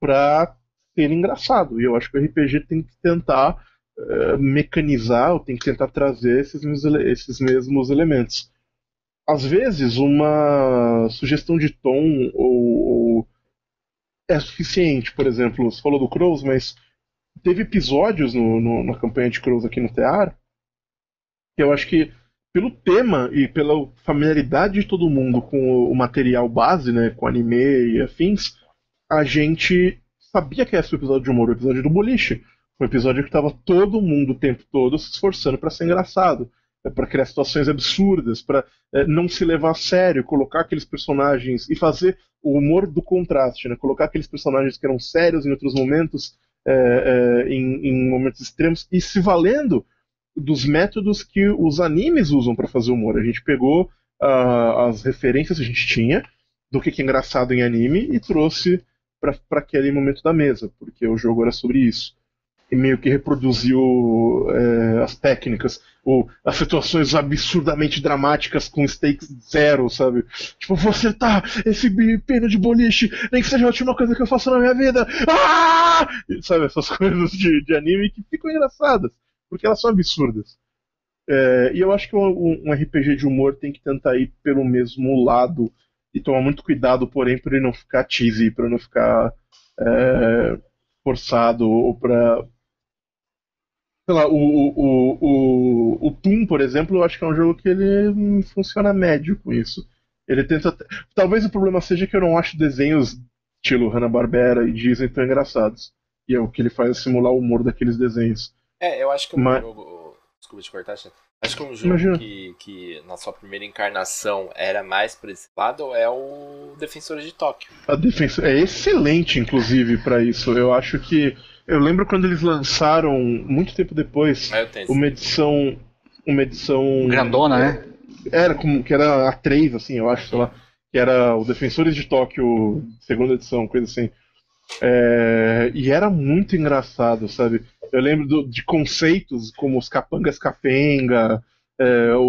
para ser engraçado. E eu acho que o RPG tem que tentar uh, mecanizar, ou tem que tentar trazer esses mesmos, esses mesmos elementos. Às vezes, uma sugestão de tom ou, ou é suficiente. Por exemplo, você falou do Crows, mas teve episódios no, no, na campanha de Crows aqui no TEAR que eu acho que pelo tema e pela familiaridade de todo mundo com o material base, né, com anime e afins, a gente sabia que esse o episódio de humor, o episódio do boliche. Foi um episódio que estava todo mundo o tempo todo se esforçando para ser engraçado. é para criar situações absurdas, para é, não se levar a sério, colocar aqueles personagens e fazer o humor do contraste, né? Colocar aqueles personagens que eram sérios em outros momentos, é, é, em, em, momentos extremos, e se valendo dos métodos que os animes usam para fazer humor. A gente pegou uh, as referências que a gente tinha do que é engraçado em anime e trouxe para aquele momento da mesa, porque o jogo era sobre isso e meio que reproduziu é, as técnicas, ou as situações absurdamente dramáticas com stakes zero, sabe? Tipo, vou acertar esse pino de boliche, nem que seja a última coisa que eu faço na minha vida. Ah! Sabe, essas [laughs] coisas de, de anime que ficam engraçadas, porque elas são absurdas. É, e eu acho que um, um, RPG de humor tem que tentar ir pelo mesmo lado e tomar muito cuidado, porém, para ele não ficar cheesy, para não ficar é, forçado ou para sei lá, o, o, o, o Toon, por exemplo, eu acho que é um jogo que ele funciona médio com isso. Ele tenta. Talvez o problema seja que eu não acho desenhos estilo Hanna-Barbera e Disney tão engraçados. E é o que ele faz é simular o humor daqueles desenhos. É, eu acho que um Mas... jogo. Desculpa te cortar, Acho que um jogo que, que na sua primeira encarnação era mais pra esse lado é o Defensores de Tóquio. A Defensor é excelente, inclusive, para isso. Eu acho que eu lembro quando eles lançaram, muito tempo depois, ah, uma edição. Uma edição. Grandona, né? Era como que era a 3, assim, eu acho, sei lá. Que era o Defensores de Tóquio, segunda edição, coisa assim. É, e era muito engraçado, sabe? Eu lembro do, de conceitos como os capangas cafenga, é, o,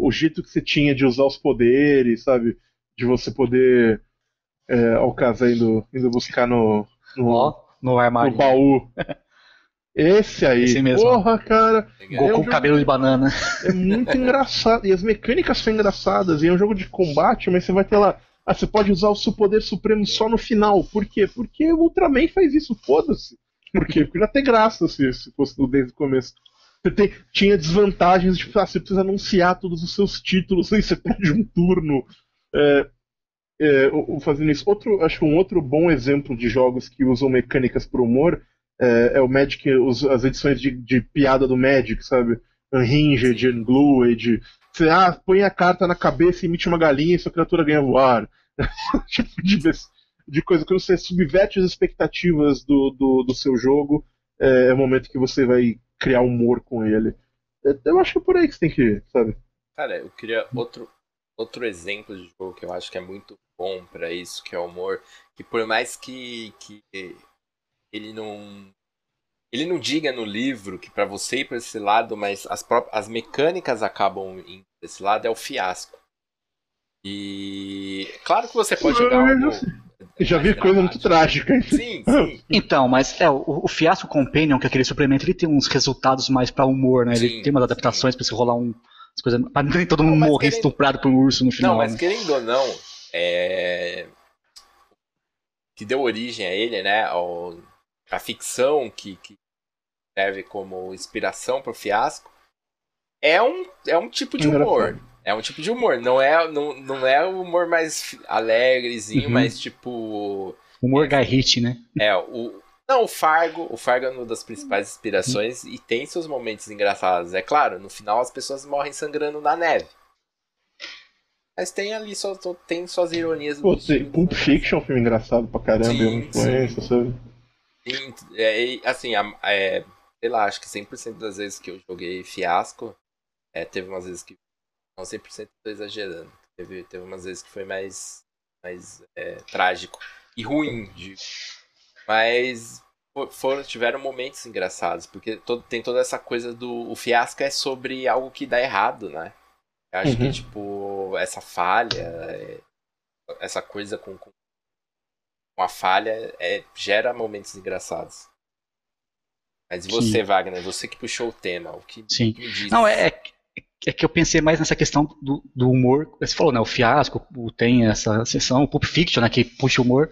o, o jeito que você tinha de usar os poderes, sabe? De você poder. É, ao caso indo, indo buscar no. no oh no armário. No baú. Esse aí. Esse mesmo. Porra, cara. Goku é um cabelo de banana. É muito engraçado. E as mecânicas são engraçadas. E é um jogo de combate, mas você vai ter lá. Ah, você pode usar o seu poder supremo só no final. Por quê? Porque o Ultraman faz isso, foda-se. Por quê? Porque já tem graça se, se fosse desde o começo. Você tem, tinha desvantagens de ah, você precisa anunciar todos os seus títulos, [laughs] aí você perde um turno. É, é, fazendo isso. Outro, acho que um outro bom exemplo de jogos que usam mecânicas para humor é, é, o Magic, os, as edições de, de, piada do Magic, sabe? Unhinged, Unglued. Você ah, põe a carta na cabeça e emite uma galinha e sua criatura ganha voar. [laughs] tipo de, de coisa que você subverte as expectativas do, do, do seu jogo. É, é, o momento que você vai criar humor com ele. É, eu acho que é por aí que você tem que ir, sabe? Cara, eu queria outro, outro exemplo de jogo que eu acho que é muito bom para isso, que é o humor, que por mais que, que ele não ele não diga no livro que para você ir para esse lado, mas as próprias as mecânicas acabam indo para esse lado é o fiasco. E claro que você pode jogar algo já vi coisa muito trágica. Sim, [laughs] sim. Então, mas é, o, o Fiasco Companion, que é aquele suplemento, ele tem uns resultados mais para humor, né? Ele sim, tem umas adaptações para você rolar um, as coisas, pra nem todo mundo não, morrer querendo... estuprado por um urso no final. Não, mas né? querendo ou não, é... que deu origem a ele, né? Ao... A ficção que, que serve como inspiração pro fiasco é um, é um tipo de humor. É um tipo de humor. Não é, não, não é o humor mais alegrezinho, uhum. mas tipo. Humor é, garrite, né? É, o, não, o Fargo, o Fargo é uma das principais inspirações e tem seus momentos engraçados. É claro, no final as pessoas morrem sangrando na neve. Mas tem ali, só, tem suas ironias. Pô, tem Pulp? Fiction é um filme engraçado pra caramba, sim, é uma influência, sabe? É, assim, é, sei lá, acho que 100% das vezes que eu joguei Fiasco, é, teve umas vezes que. Não 100% tô exagerando. Teve, teve umas vezes que foi mais, mais é, trágico e ruim, de mas foram, tiveram momentos engraçados, porque todo, tem toda essa coisa do. O fiasco é sobre algo que dá errado, né? Eu acho uhum. que, tipo, essa falha, é, essa coisa com, com a falha é, gera momentos engraçados. Mas você, Sim. Wagner, você que puxou o tema, o que, Sim. Me? Não, é, é é que eu pensei mais nessa questão do, do humor. Você falou, né? O Fiasco tem essa sessão, o Pulp Fiction, né? Que puxa o humor.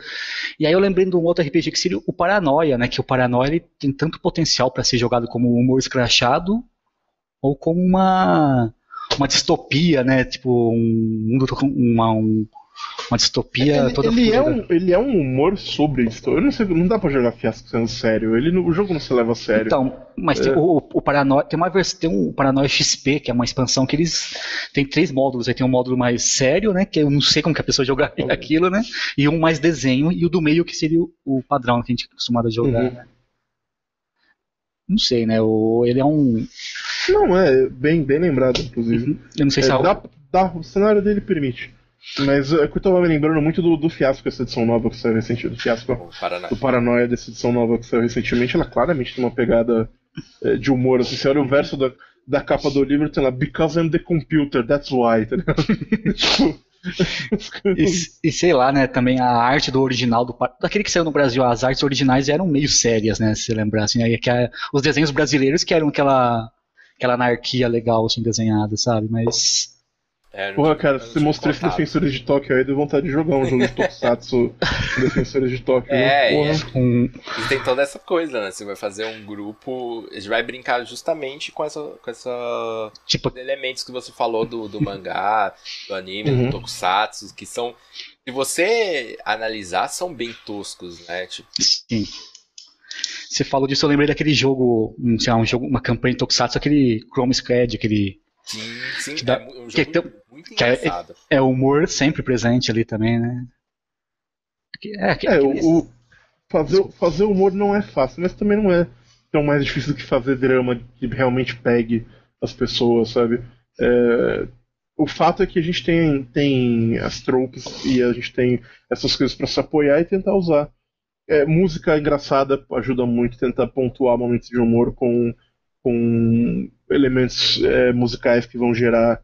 E aí eu lembrei de um outro RPG que seria o Paranoia, né? Que o Paranoia ele tem tanto potencial para ser jogado como humor escrachado ou como uma, uma distopia, né? Tipo, um mundo uma, um, uma distopia ele, toda ele é, um, ele é um humor sobre distopia. Eu não sei, não dá pra jogar fiasco sendo sério. Ele, o jogo não se leva a sério. Então, mas é. tem, o, o Paranoia, tem uma versão, tem um Paranoia XP, que é uma expansão que eles tem três módulos. Aí tem um módulo mais sério, né? Que eu não sei como que a pessoa [laughs] jogaria aquilo, né? E um mais desenho, e o do meio que seria o, o padrão que a gente é acostumado a jogar, uhum. né? Não sei, né? O, ele é um. Não, é bem, bem lembrado, inclusive. Eu não sei é, se é dá, dá, O cenário dele permite. Mas é que eu tava me lembrando muito do, do fiasco dessa edição nova que saiu recentemente. Do fiasco do Paranoia dessa edição nova que saiu recentemente. Ela claramente tem uma pegada é, de humor. Assim, você olha o verso da, da capa do livro, tem lá Because I'm the computer, that's why, tá ligado? [laughs] tipo, e, e, sei lá, né, também a arte do original, do daquele que saiu no Brasil, as artes originais eram meio sérias, né, se lembrar, assim, aí que a, os desenhos brasileiros que eram aquela, aquela anarquia legal, assim, desenhada, sabe, mas... É, Porra, cara, se você mostrou esse Defensores de Tóquio aí, deu vontade de jogar um jogo de Tokusatsu [laughs] Defensores de Tóquio. É, né? é. Um... E tem toda essa coisa, né? Você vai fazer um grupo. A gente vai brincar justamente com essa. Com essa tipo... elementos que você falou do, do mangá, do anime, uhum. do Tokusatsu, que são. Se você analisar, são bem toscos, né? Tipo... Sim. Você falou disso, eu lembrei daquele jogo, um, sei lá, um jogo, uma campanha de Tokusatsu, aquele Chrome Squad, aquele Sim, sim, que dá, é um jogo que, muito que é, é humor sempre presente ali também, né? É, que, é o, o, fazer, fazer humor não é fácil, mas também não é tão mais difícil do que fazer drama que realmente pegue as pessoas, sabe? É, o fato é que a gente tem, tem as tropes e a gente tem essas coisas para se apoiar e tentar usar. É, música engraçada ajuda muito, tentar pontuar momentos de humor com com elementos é, musicais que vão gerar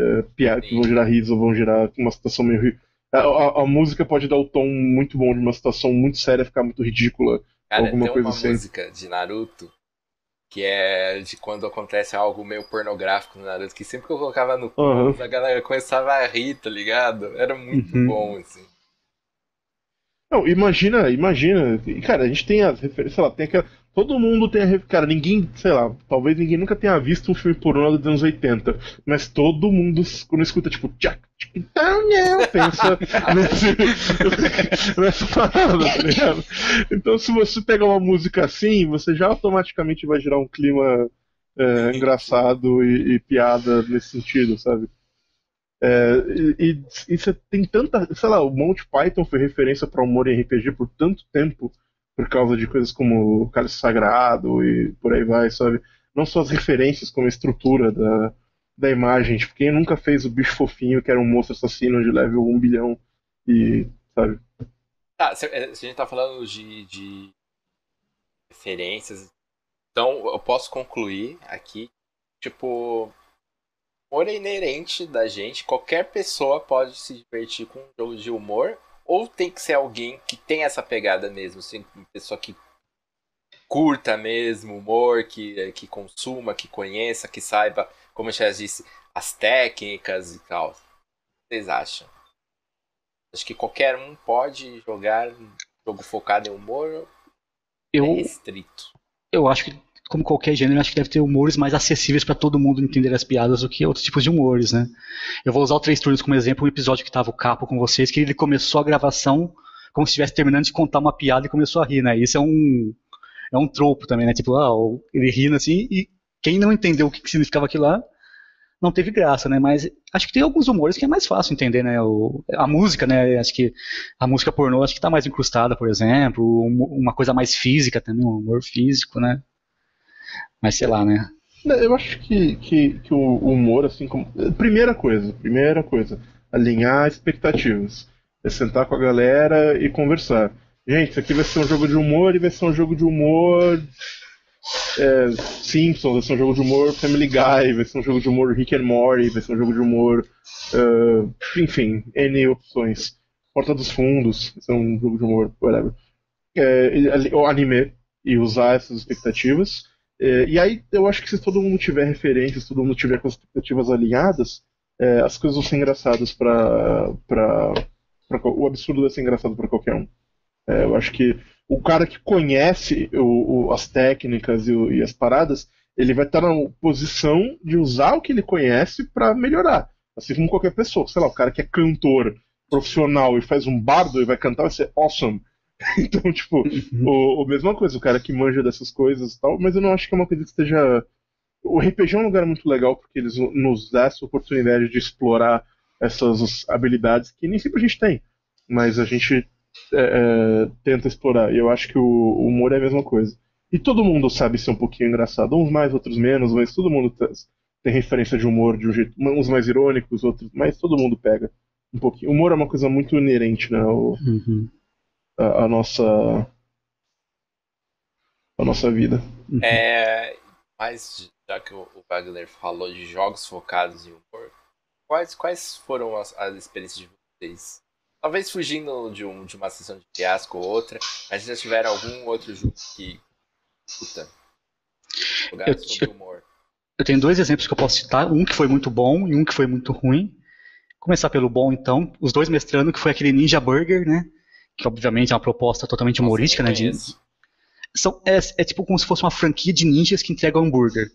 é, piada, que vão gerar riso, vão gerar uma situação meio a, a, a, música pode dar o tom muito bom de uma situação muito séria ficar muito ridícula. Cara, alguma tem coisa uma assim. música de Naruto que é de quando acontece algo meio pornográfico no Naruto, que sempre que eu colocava no uhum. a galera começava a rir, tá ligado? Era muito uhum. bom, assim. Não, imagina, imagina. Cara, a gente tem as referências, sei lá, tem aquela. Todo mundo tem a. Cara, ninguém, sei lá, talvez ninguém nunca tenha visto um filme pornô dos anos 80, mas todo mundo, quando escuta, tipo, tchac, pensa [laughs] nesse, [laughs] nessa parada, tá ligado? Então, se você pegar uma música assim, você já automaticamente vai gerar um clima é, engraçado e, e piada nesse sentido, sabe? É, e, e, você tem tanta. Sei lá, o Monty Python foi referência para humor em RPG por tanto tempo por causa de coisas como o Cálice Sagrado e por aí vai, sabe? Não só as referências, como a estrutura da, da imagem. Tipo, quem nunca fez o bicho fofinho, que era um monstro assassino de level 1 bilhão e, sabe? Tá, se, a gente tá falando de, de referências, então eu posso concluir aqui, tipo, humor é inerente da gente, qualquer pessoa pode se divertir com um jogo de humor ou tem que ser alguém que tem essa pegada mesmo, assim, uma pessoa que curta mesmo humor, que, que consuma, que conheça, que saiba, como já disse, as técnicas e tal. O que vocês acham? Acho que qualquer um pode jogar jogo focado em humor eu, é restrito. Eu acho que como qualquer gênero, acho que deve ter humores mais acessíveis para todo mundo entender as piadas do que outros tipos de humores, né? Eu vou usar o Três Turnos como exemplo, um episódio que tava o Capo com vocês, que ele começou a gravação como se estivesse terminando de contar uma piada e começou a rir, né? Isso é um é um tropo também, né? Tipo, ah, ele rindo assim e quem não entendeu o que significava aquilo lá não teve graça, né? Mas acho que tem alguns humores que é mais fácil entender, né? O, a música, né? Acho que a música pornô acho que tá mais incrustada, por exemplo, uma coisa mais física também, um humor físico, né? Mas sei lá, né? Eu acho que, que, que o humor, assim como. Primeira coisa, primeira coisa, alinhar expectativas. É sentar com a galera e conversar. Gente, isso aqui vai ser um jogo de humor e vai ser um jogo de humor. É, Simpsons, vai ser um jogo de humor Family Guy, vai ser um jogo de humor Rick and Morty, vai ser um jogo de humor. Uh, enfim, N opções. Porta dos Fundos, vai ser um jogo de humor, whatever. É, o anime, e usar essas expectativas. É, e aí eu acho que se todo mundo tiver referências, se todo mundo tiver com as expectativas alinhadas, é, as coisas vão ser engraçadas para o absurdo vai ser engraçado para qualquer um. É, eu acho que o cara que conhece o, o, as técnicas e, o, e, as paradas, ele vai estar na posição de usar o que ele conhece para melhorar. Assim como qualquer pessoa. Sei lá, o cara que é cantor profissional e faz um bardo e vai cantar, vai ser awesome. [laughs] Então, tipo, uhum. o, o mesma coisa, o cara que manja dessas coisas e tal, mas eu não acho que é uma coisa que esteja. O RPG é um lugar muito legal porque eles nos dá essa oportunidade de explorar essas habilidades que nem sempre a gente tem, mas a gente é, é, tenta explorar. E eu acho que o, o, humor é a mesma coisa. E todo mundo sabe ser um pouquinho engraçado, uns mais, outros menos, mas todo mundo tem referência de humor de um jeito, uns mais irônicos, outros, mas todo mundo pega um pouquinho. O humor é uma coisa muito inerente, né? O, uhum. A, a, nossa a nossa vida. Uhum. É, mas já que o Wagner falou de jogos focados em humor, quais, quais foram as, as experiências de vocês Talvez fugindo de, um, de uma sessão de fiasco ou outra, mas já tiveram algum outro jogo que. Puta. Eu, eu, eu, tenho dois exemplos que eu posso citar, um que foi muito bom e um que foi muito ruim. Começar pelo bom, então. Os dois mestrando, que foi aquele Ninja Burger, né? Que obviamente é uma proposta totalmente humorística, Nossa, né? De, são, é, é, tipo como se fosse uma franquia de ninjas que entregam hambúrguer.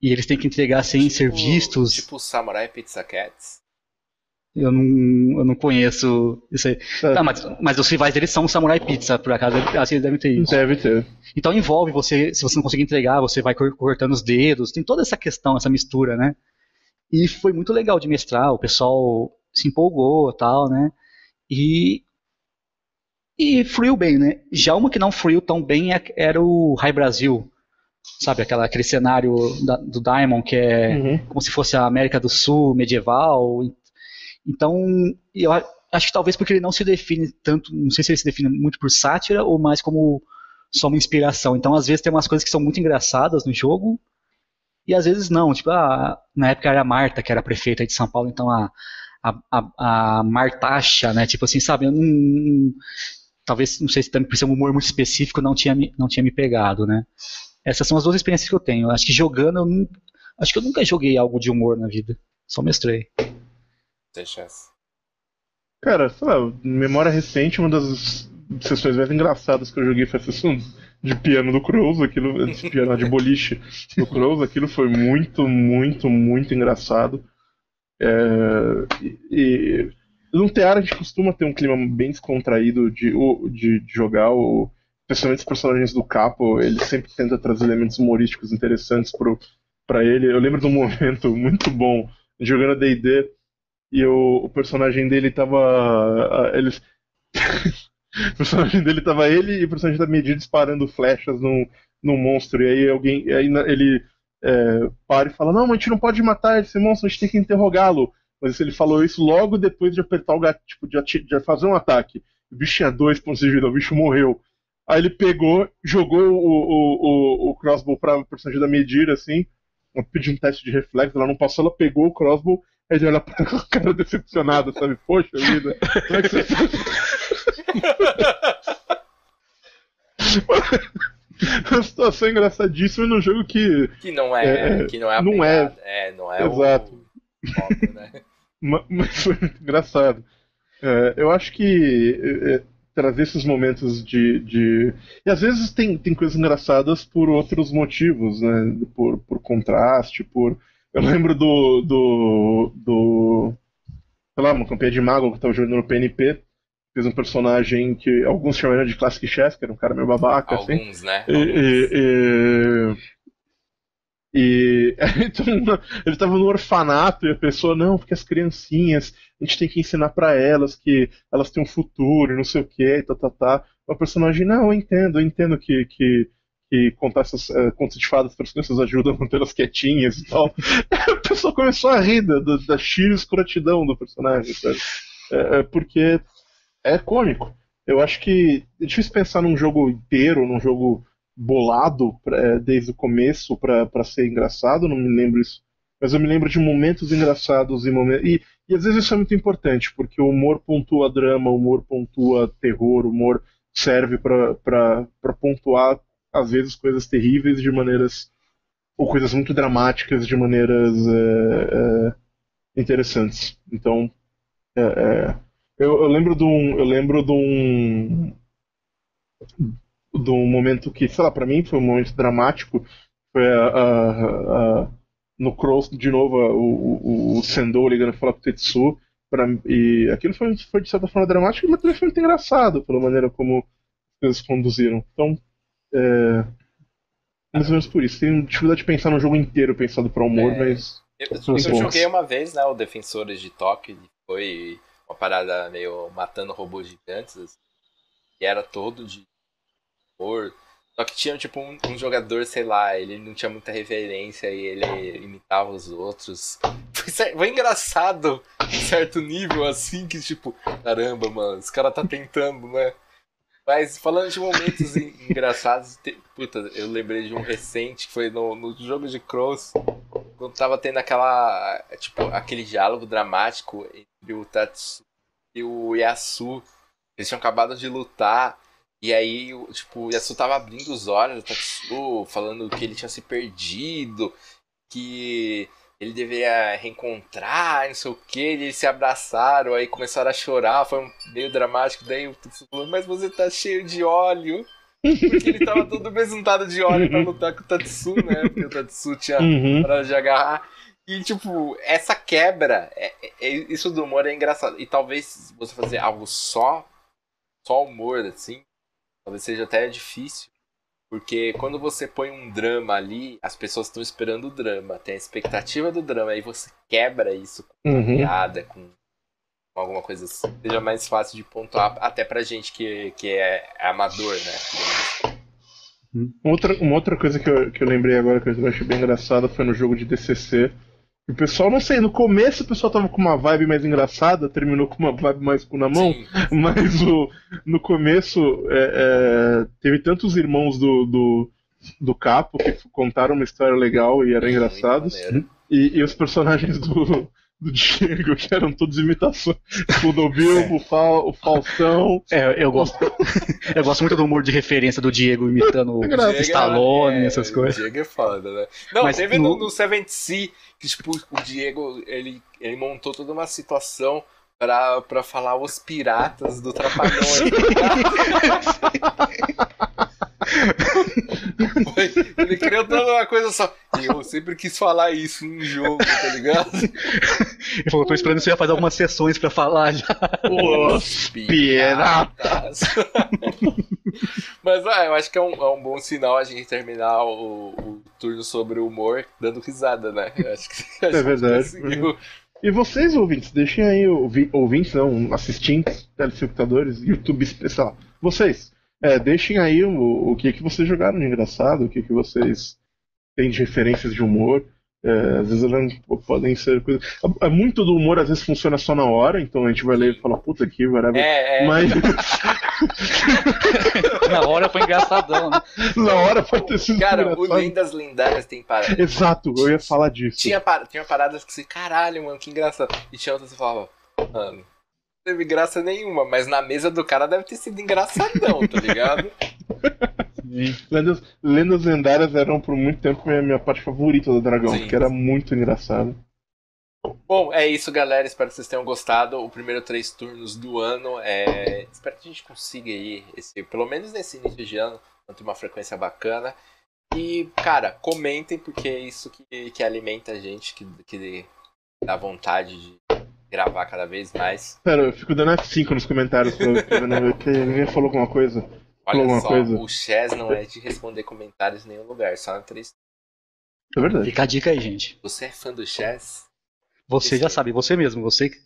E eles têm que entregar sem tipo, ser vistos. Tipo Samurai Pizza Cats. Eu não, eu não conheço isso aí. É. Tá, mas, mas os rivais deles são Samurai Pizza, por acaso. Assim, eles devem ter isso. Deve ter. Então envolve você, se você não conseguir entregar, você vai cortando os dedos. Tem toda essa questão, essa mistura, né? E foi muito legal de mestrar, o pessoal se empolgou tal, né? E. E fluiu bem, né? Já uma que não fluiu tão bem é, era o High Brasil. Sabe, aquela, aquele cenário da, do Diamond que é uhum. como se fosse a América do Sul medieval. Então, eu acho que talvez porque ele não se define tanto, não sei se ele se define muito por sátira ou mais como só uma inspiração. Então, às vezes tem umas coisas que são muito engraçadas no jogo e às vezes não. Tipo, ah, na época era a Marta, que era a prefeita de São Paulo, então a, a, a, a Martacha, né? Tipo assim, sabe? Eu não, talvez, não sei se também por ser um humor muito específico, não tinha, não tinha me pegado, né? Essas são as duas experiências que eu tenho. Acho que jogando, eu acho que eu nunca joguei algo de humor na vida. Só mestrei tem chance. Cara, sei lá, memória recente, uma das sessões mais engraçadas que eu joguei foi a sessão de piano do Crows, aquilo, de piano de boliche do Crows, aquilo foi muito, muito, muito engraçado. É, e no teatro a gente costuma ter um clima bem descontraído de, de, de jogar, o, especialmente os personagens do Capo, ele sempre tenta trazer elementos humorísticos interessantes para ele. Eu lembro de um [laughs] momento muito bom jogando D&D e o, o personagem dele tava. Eles. [laughs] o personagem dele tava ele e o personagem da Medir disparando flechas num, num monstro. E aí alguém. Aí ele é, para e fala: Não, a gente não pode matar esse monstro, a gente tem que interrogá-lo. Mas ele falou isso logo depois de apertar o gato, tipo, de, de fazer um ataque. O bicho tinha dois pontos de vida, o bicho morreu. Aí ele pegou, jogou o, o, o, o crossbow pra personagem da Medir, assim, pediu um teste de reflexo, ela não passou, ela pegou o crossbow Aí ele olha pra [laughs] o cara decepcionado, sabe? Poxa vida, como é que você [laughs] Uma situação engraçadíssima num jogo que. Que não é. é que não é. Não é. é. Não é Exato. O... né? Mas foi muito engraçado. É, eu acho que é, é, trazer esses momentos de, de. E às vezes tem, tem coisas engraçadas por outros motivos, né? Por, por contraste, por eu lembro do. do. do. sei lá, uma campanha de mago que tava jogando no PNP. Fez um personagem que alguns chamaram de Classic Chess, que era um cara meio babaca, alguns, assim. Alguns, né? E, e, e, e [laughs] ele tava no orfanato e a pessoa, não, porque as criancinhas, a gente tem que ensinar para elas que elas têm um futuro, não sei o que, tá, tá, tá. O personagem, não, eu entendo, eu entendo que, que que contar essas uh, contos de fadas para as crianças ajuda a manter elas quietinhas e tal. [laughs] a pessoa começou a rir da, da, da escrotidão do personagem, sabe? É, é, porque é cômico. Eu acho que é difícil pensar num jogo inteiro, num jogo bolado pra, é, desde o começo para ser engraçado, não me lembro isso. Mas eu me lembro de momentos engraçados e momentos. E, e às vezes isso é muito importante, porque o humor pontua drama, o humor pontua terror, o humor serve para pontuar às vezes coisas terríveis de maneiras ou coisas muito dramáticas de maneiras é, é, interessantes. Então, é, é, eu, eu, lembro de um, eu lembro de um, um momento que, sei lá, para mim foi um momento dramático. Foi a, a, a, no Cross de novo o, o, o Sendou ligando para falar com o Tetsu Pra, e aquilo foi, foi de certa forma dramático, mas também foi muito engraçado pela maneira como coisas conduziram. Então, é, mais ou menos por isso. Tenho dificuldade de pensar no jogo inteiro pensado para humor, É. mas. Eu, eu joguei uma vez, né, o Defensores de Tóquio, foi uma parada meio matando robôs gigantes, assim, e era todo de humor. Só que tinha, tipo, um, um jogador, sei lá, ele não tinha muita referência e ele imitava os outros. [laughs] Foi, foi engraçado, em certo nível, assim, que, tipo, caramba, mano, esse cara tá tentando, né? Mas falando de momentos en- [laughs] engraçados, te- puta, eu lembrei de um recente que foi no, no jogo de Cross, quando tava tendo aquela. Tipo, aquele diálogo dramático entre o Tatsu e o Yasu. Eles tinham acabado de lutar. E aí, tipo, o Yasu tava abrindo os olhos do Tatsu, falando que ele tinha se perdido, que ele deveria reencontrar, não sei o que, eles se abraçaram, aí começaram a chorar, foi um meio dramático, daí o Tatsu falou, mas você tá cheio de óleo. Porque ele tava todo besuntado de óleo pra lutar com o Tatsu, né? Porque o Tatsu tinha Uhum. para de agarrar. E, tipo, essa quebra, é, é- isso do humor é engraçado. E talvez você fazer algo só, só humor, assim, talvez seja até difícil. Porque quando você põe um drama ali, as pessoas estão esperando o drama, tem a expectativa do drama, aí você quebra isso com Uhum. piada, com, com alguma coisa assim. Seja mais fácil de pontuar, até pra gente que, que é amador, né? Outra, uma outra coisa que eu, que eu lembrei agora que eu achei bem engraçada foi no jogo de DCC. O pessoal, não sei, no começo o pessoal tava com uma vibe mais engraçada, terminou com uma vibe mais com na mão, Sim. [laughs] mas o, no começo é, é, teve tantos irmãos do, do, do Capo que contaram uma história legal e eram engraçados. E, e os personagens do, do Diego, que eram todos imitações. O Bilbo, o, Faustão. É, eu gosto. [laughs] eu gosto muito do humor de referência do Diego imitando o Diego é- Stallone, é, essas O coisas. Diego é foda, né? Não, Mas teve no- no, Seventh Sea que, tipo, o Diego, ele, ele montou toda uma situação pra, pra falar os piratas do Trapalhões. [laughs] [laughs] Ele criou toda uma coisa só. Eu sempre quis falar isso num jogo, tá ligado? Ele falou, tô esperando você ia fazer algumas sessões pra falar já. Os piratas. [laughs] Mas ah, eu acho que é um, é um bom sinal a gente terminar o, o turno sobre o humor dando risada, né? Eu acho que a É gente verdade. conseguiu. E vocês, ouvintes, deixem aí, ouvi- ouvintes, não, assistentes, telespectadores, YouTube, sei lá. Vocês, é, deixem aí o, o que, que vocês jogaram de engraçado, o que, que vocês têm de referências de humor. É, às vezes elas podem ser coisas. é, Muito do humor às vezes funciona só na hora, então a gente vai ler e fala, puta que, whatever. É, é. Mas [laughs] Na hora foi engraçadão, né? na hora pode ter sido Cara, o engraçado. Lendas Lendárias tem parada. Exato, eu ia falar disso. Tinha, par... tinha paradas que você, caralho, mano, que engraçado. E tinha outras que você falava, mano, teve graça nenhuma, mas na mesa do cara deve ter sido engraçadão, tá ligado? [laughs] Lendas, lendas lendárias eram por muito tempo minha, minha parte favorita do Dragão, Sim. porque era muito engraçado. Bom, é isso, galera. Espero que vocês tenham gostado. O primeiro três turnos do ano. É... Espero que a gente consiga aí, esse, pelo menos nesse início de ano, manter uma frequência bacana. E, cara, comentem, porque é isso que, que alimenta a gente, que, que dá vontade de gravar cada vez mais. Pera, eu fico dando F5 nos comentários pra, ver que alguém falou alguma coisa. Olha Alguma só, coisa? o Chess não é de responder comentários em nenhum lugar, só na três. É verdade. Fica a dica aí, gente. Você é fã do Chess? Você já sabe, você mesmo, você que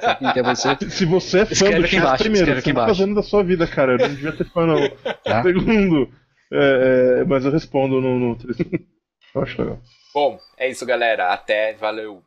sabe quem que é você. [laughs] Se você é fã Escreve do aqui Chess, embaixo, primeiro, você tá fazendo da sua vida, cara? Eu não devia ter fã, não. Tá? [laughs] Segundo, é, é, mas eu respondo no, no... Eu acho legal. Bom, é isso, galera. Até, valeu.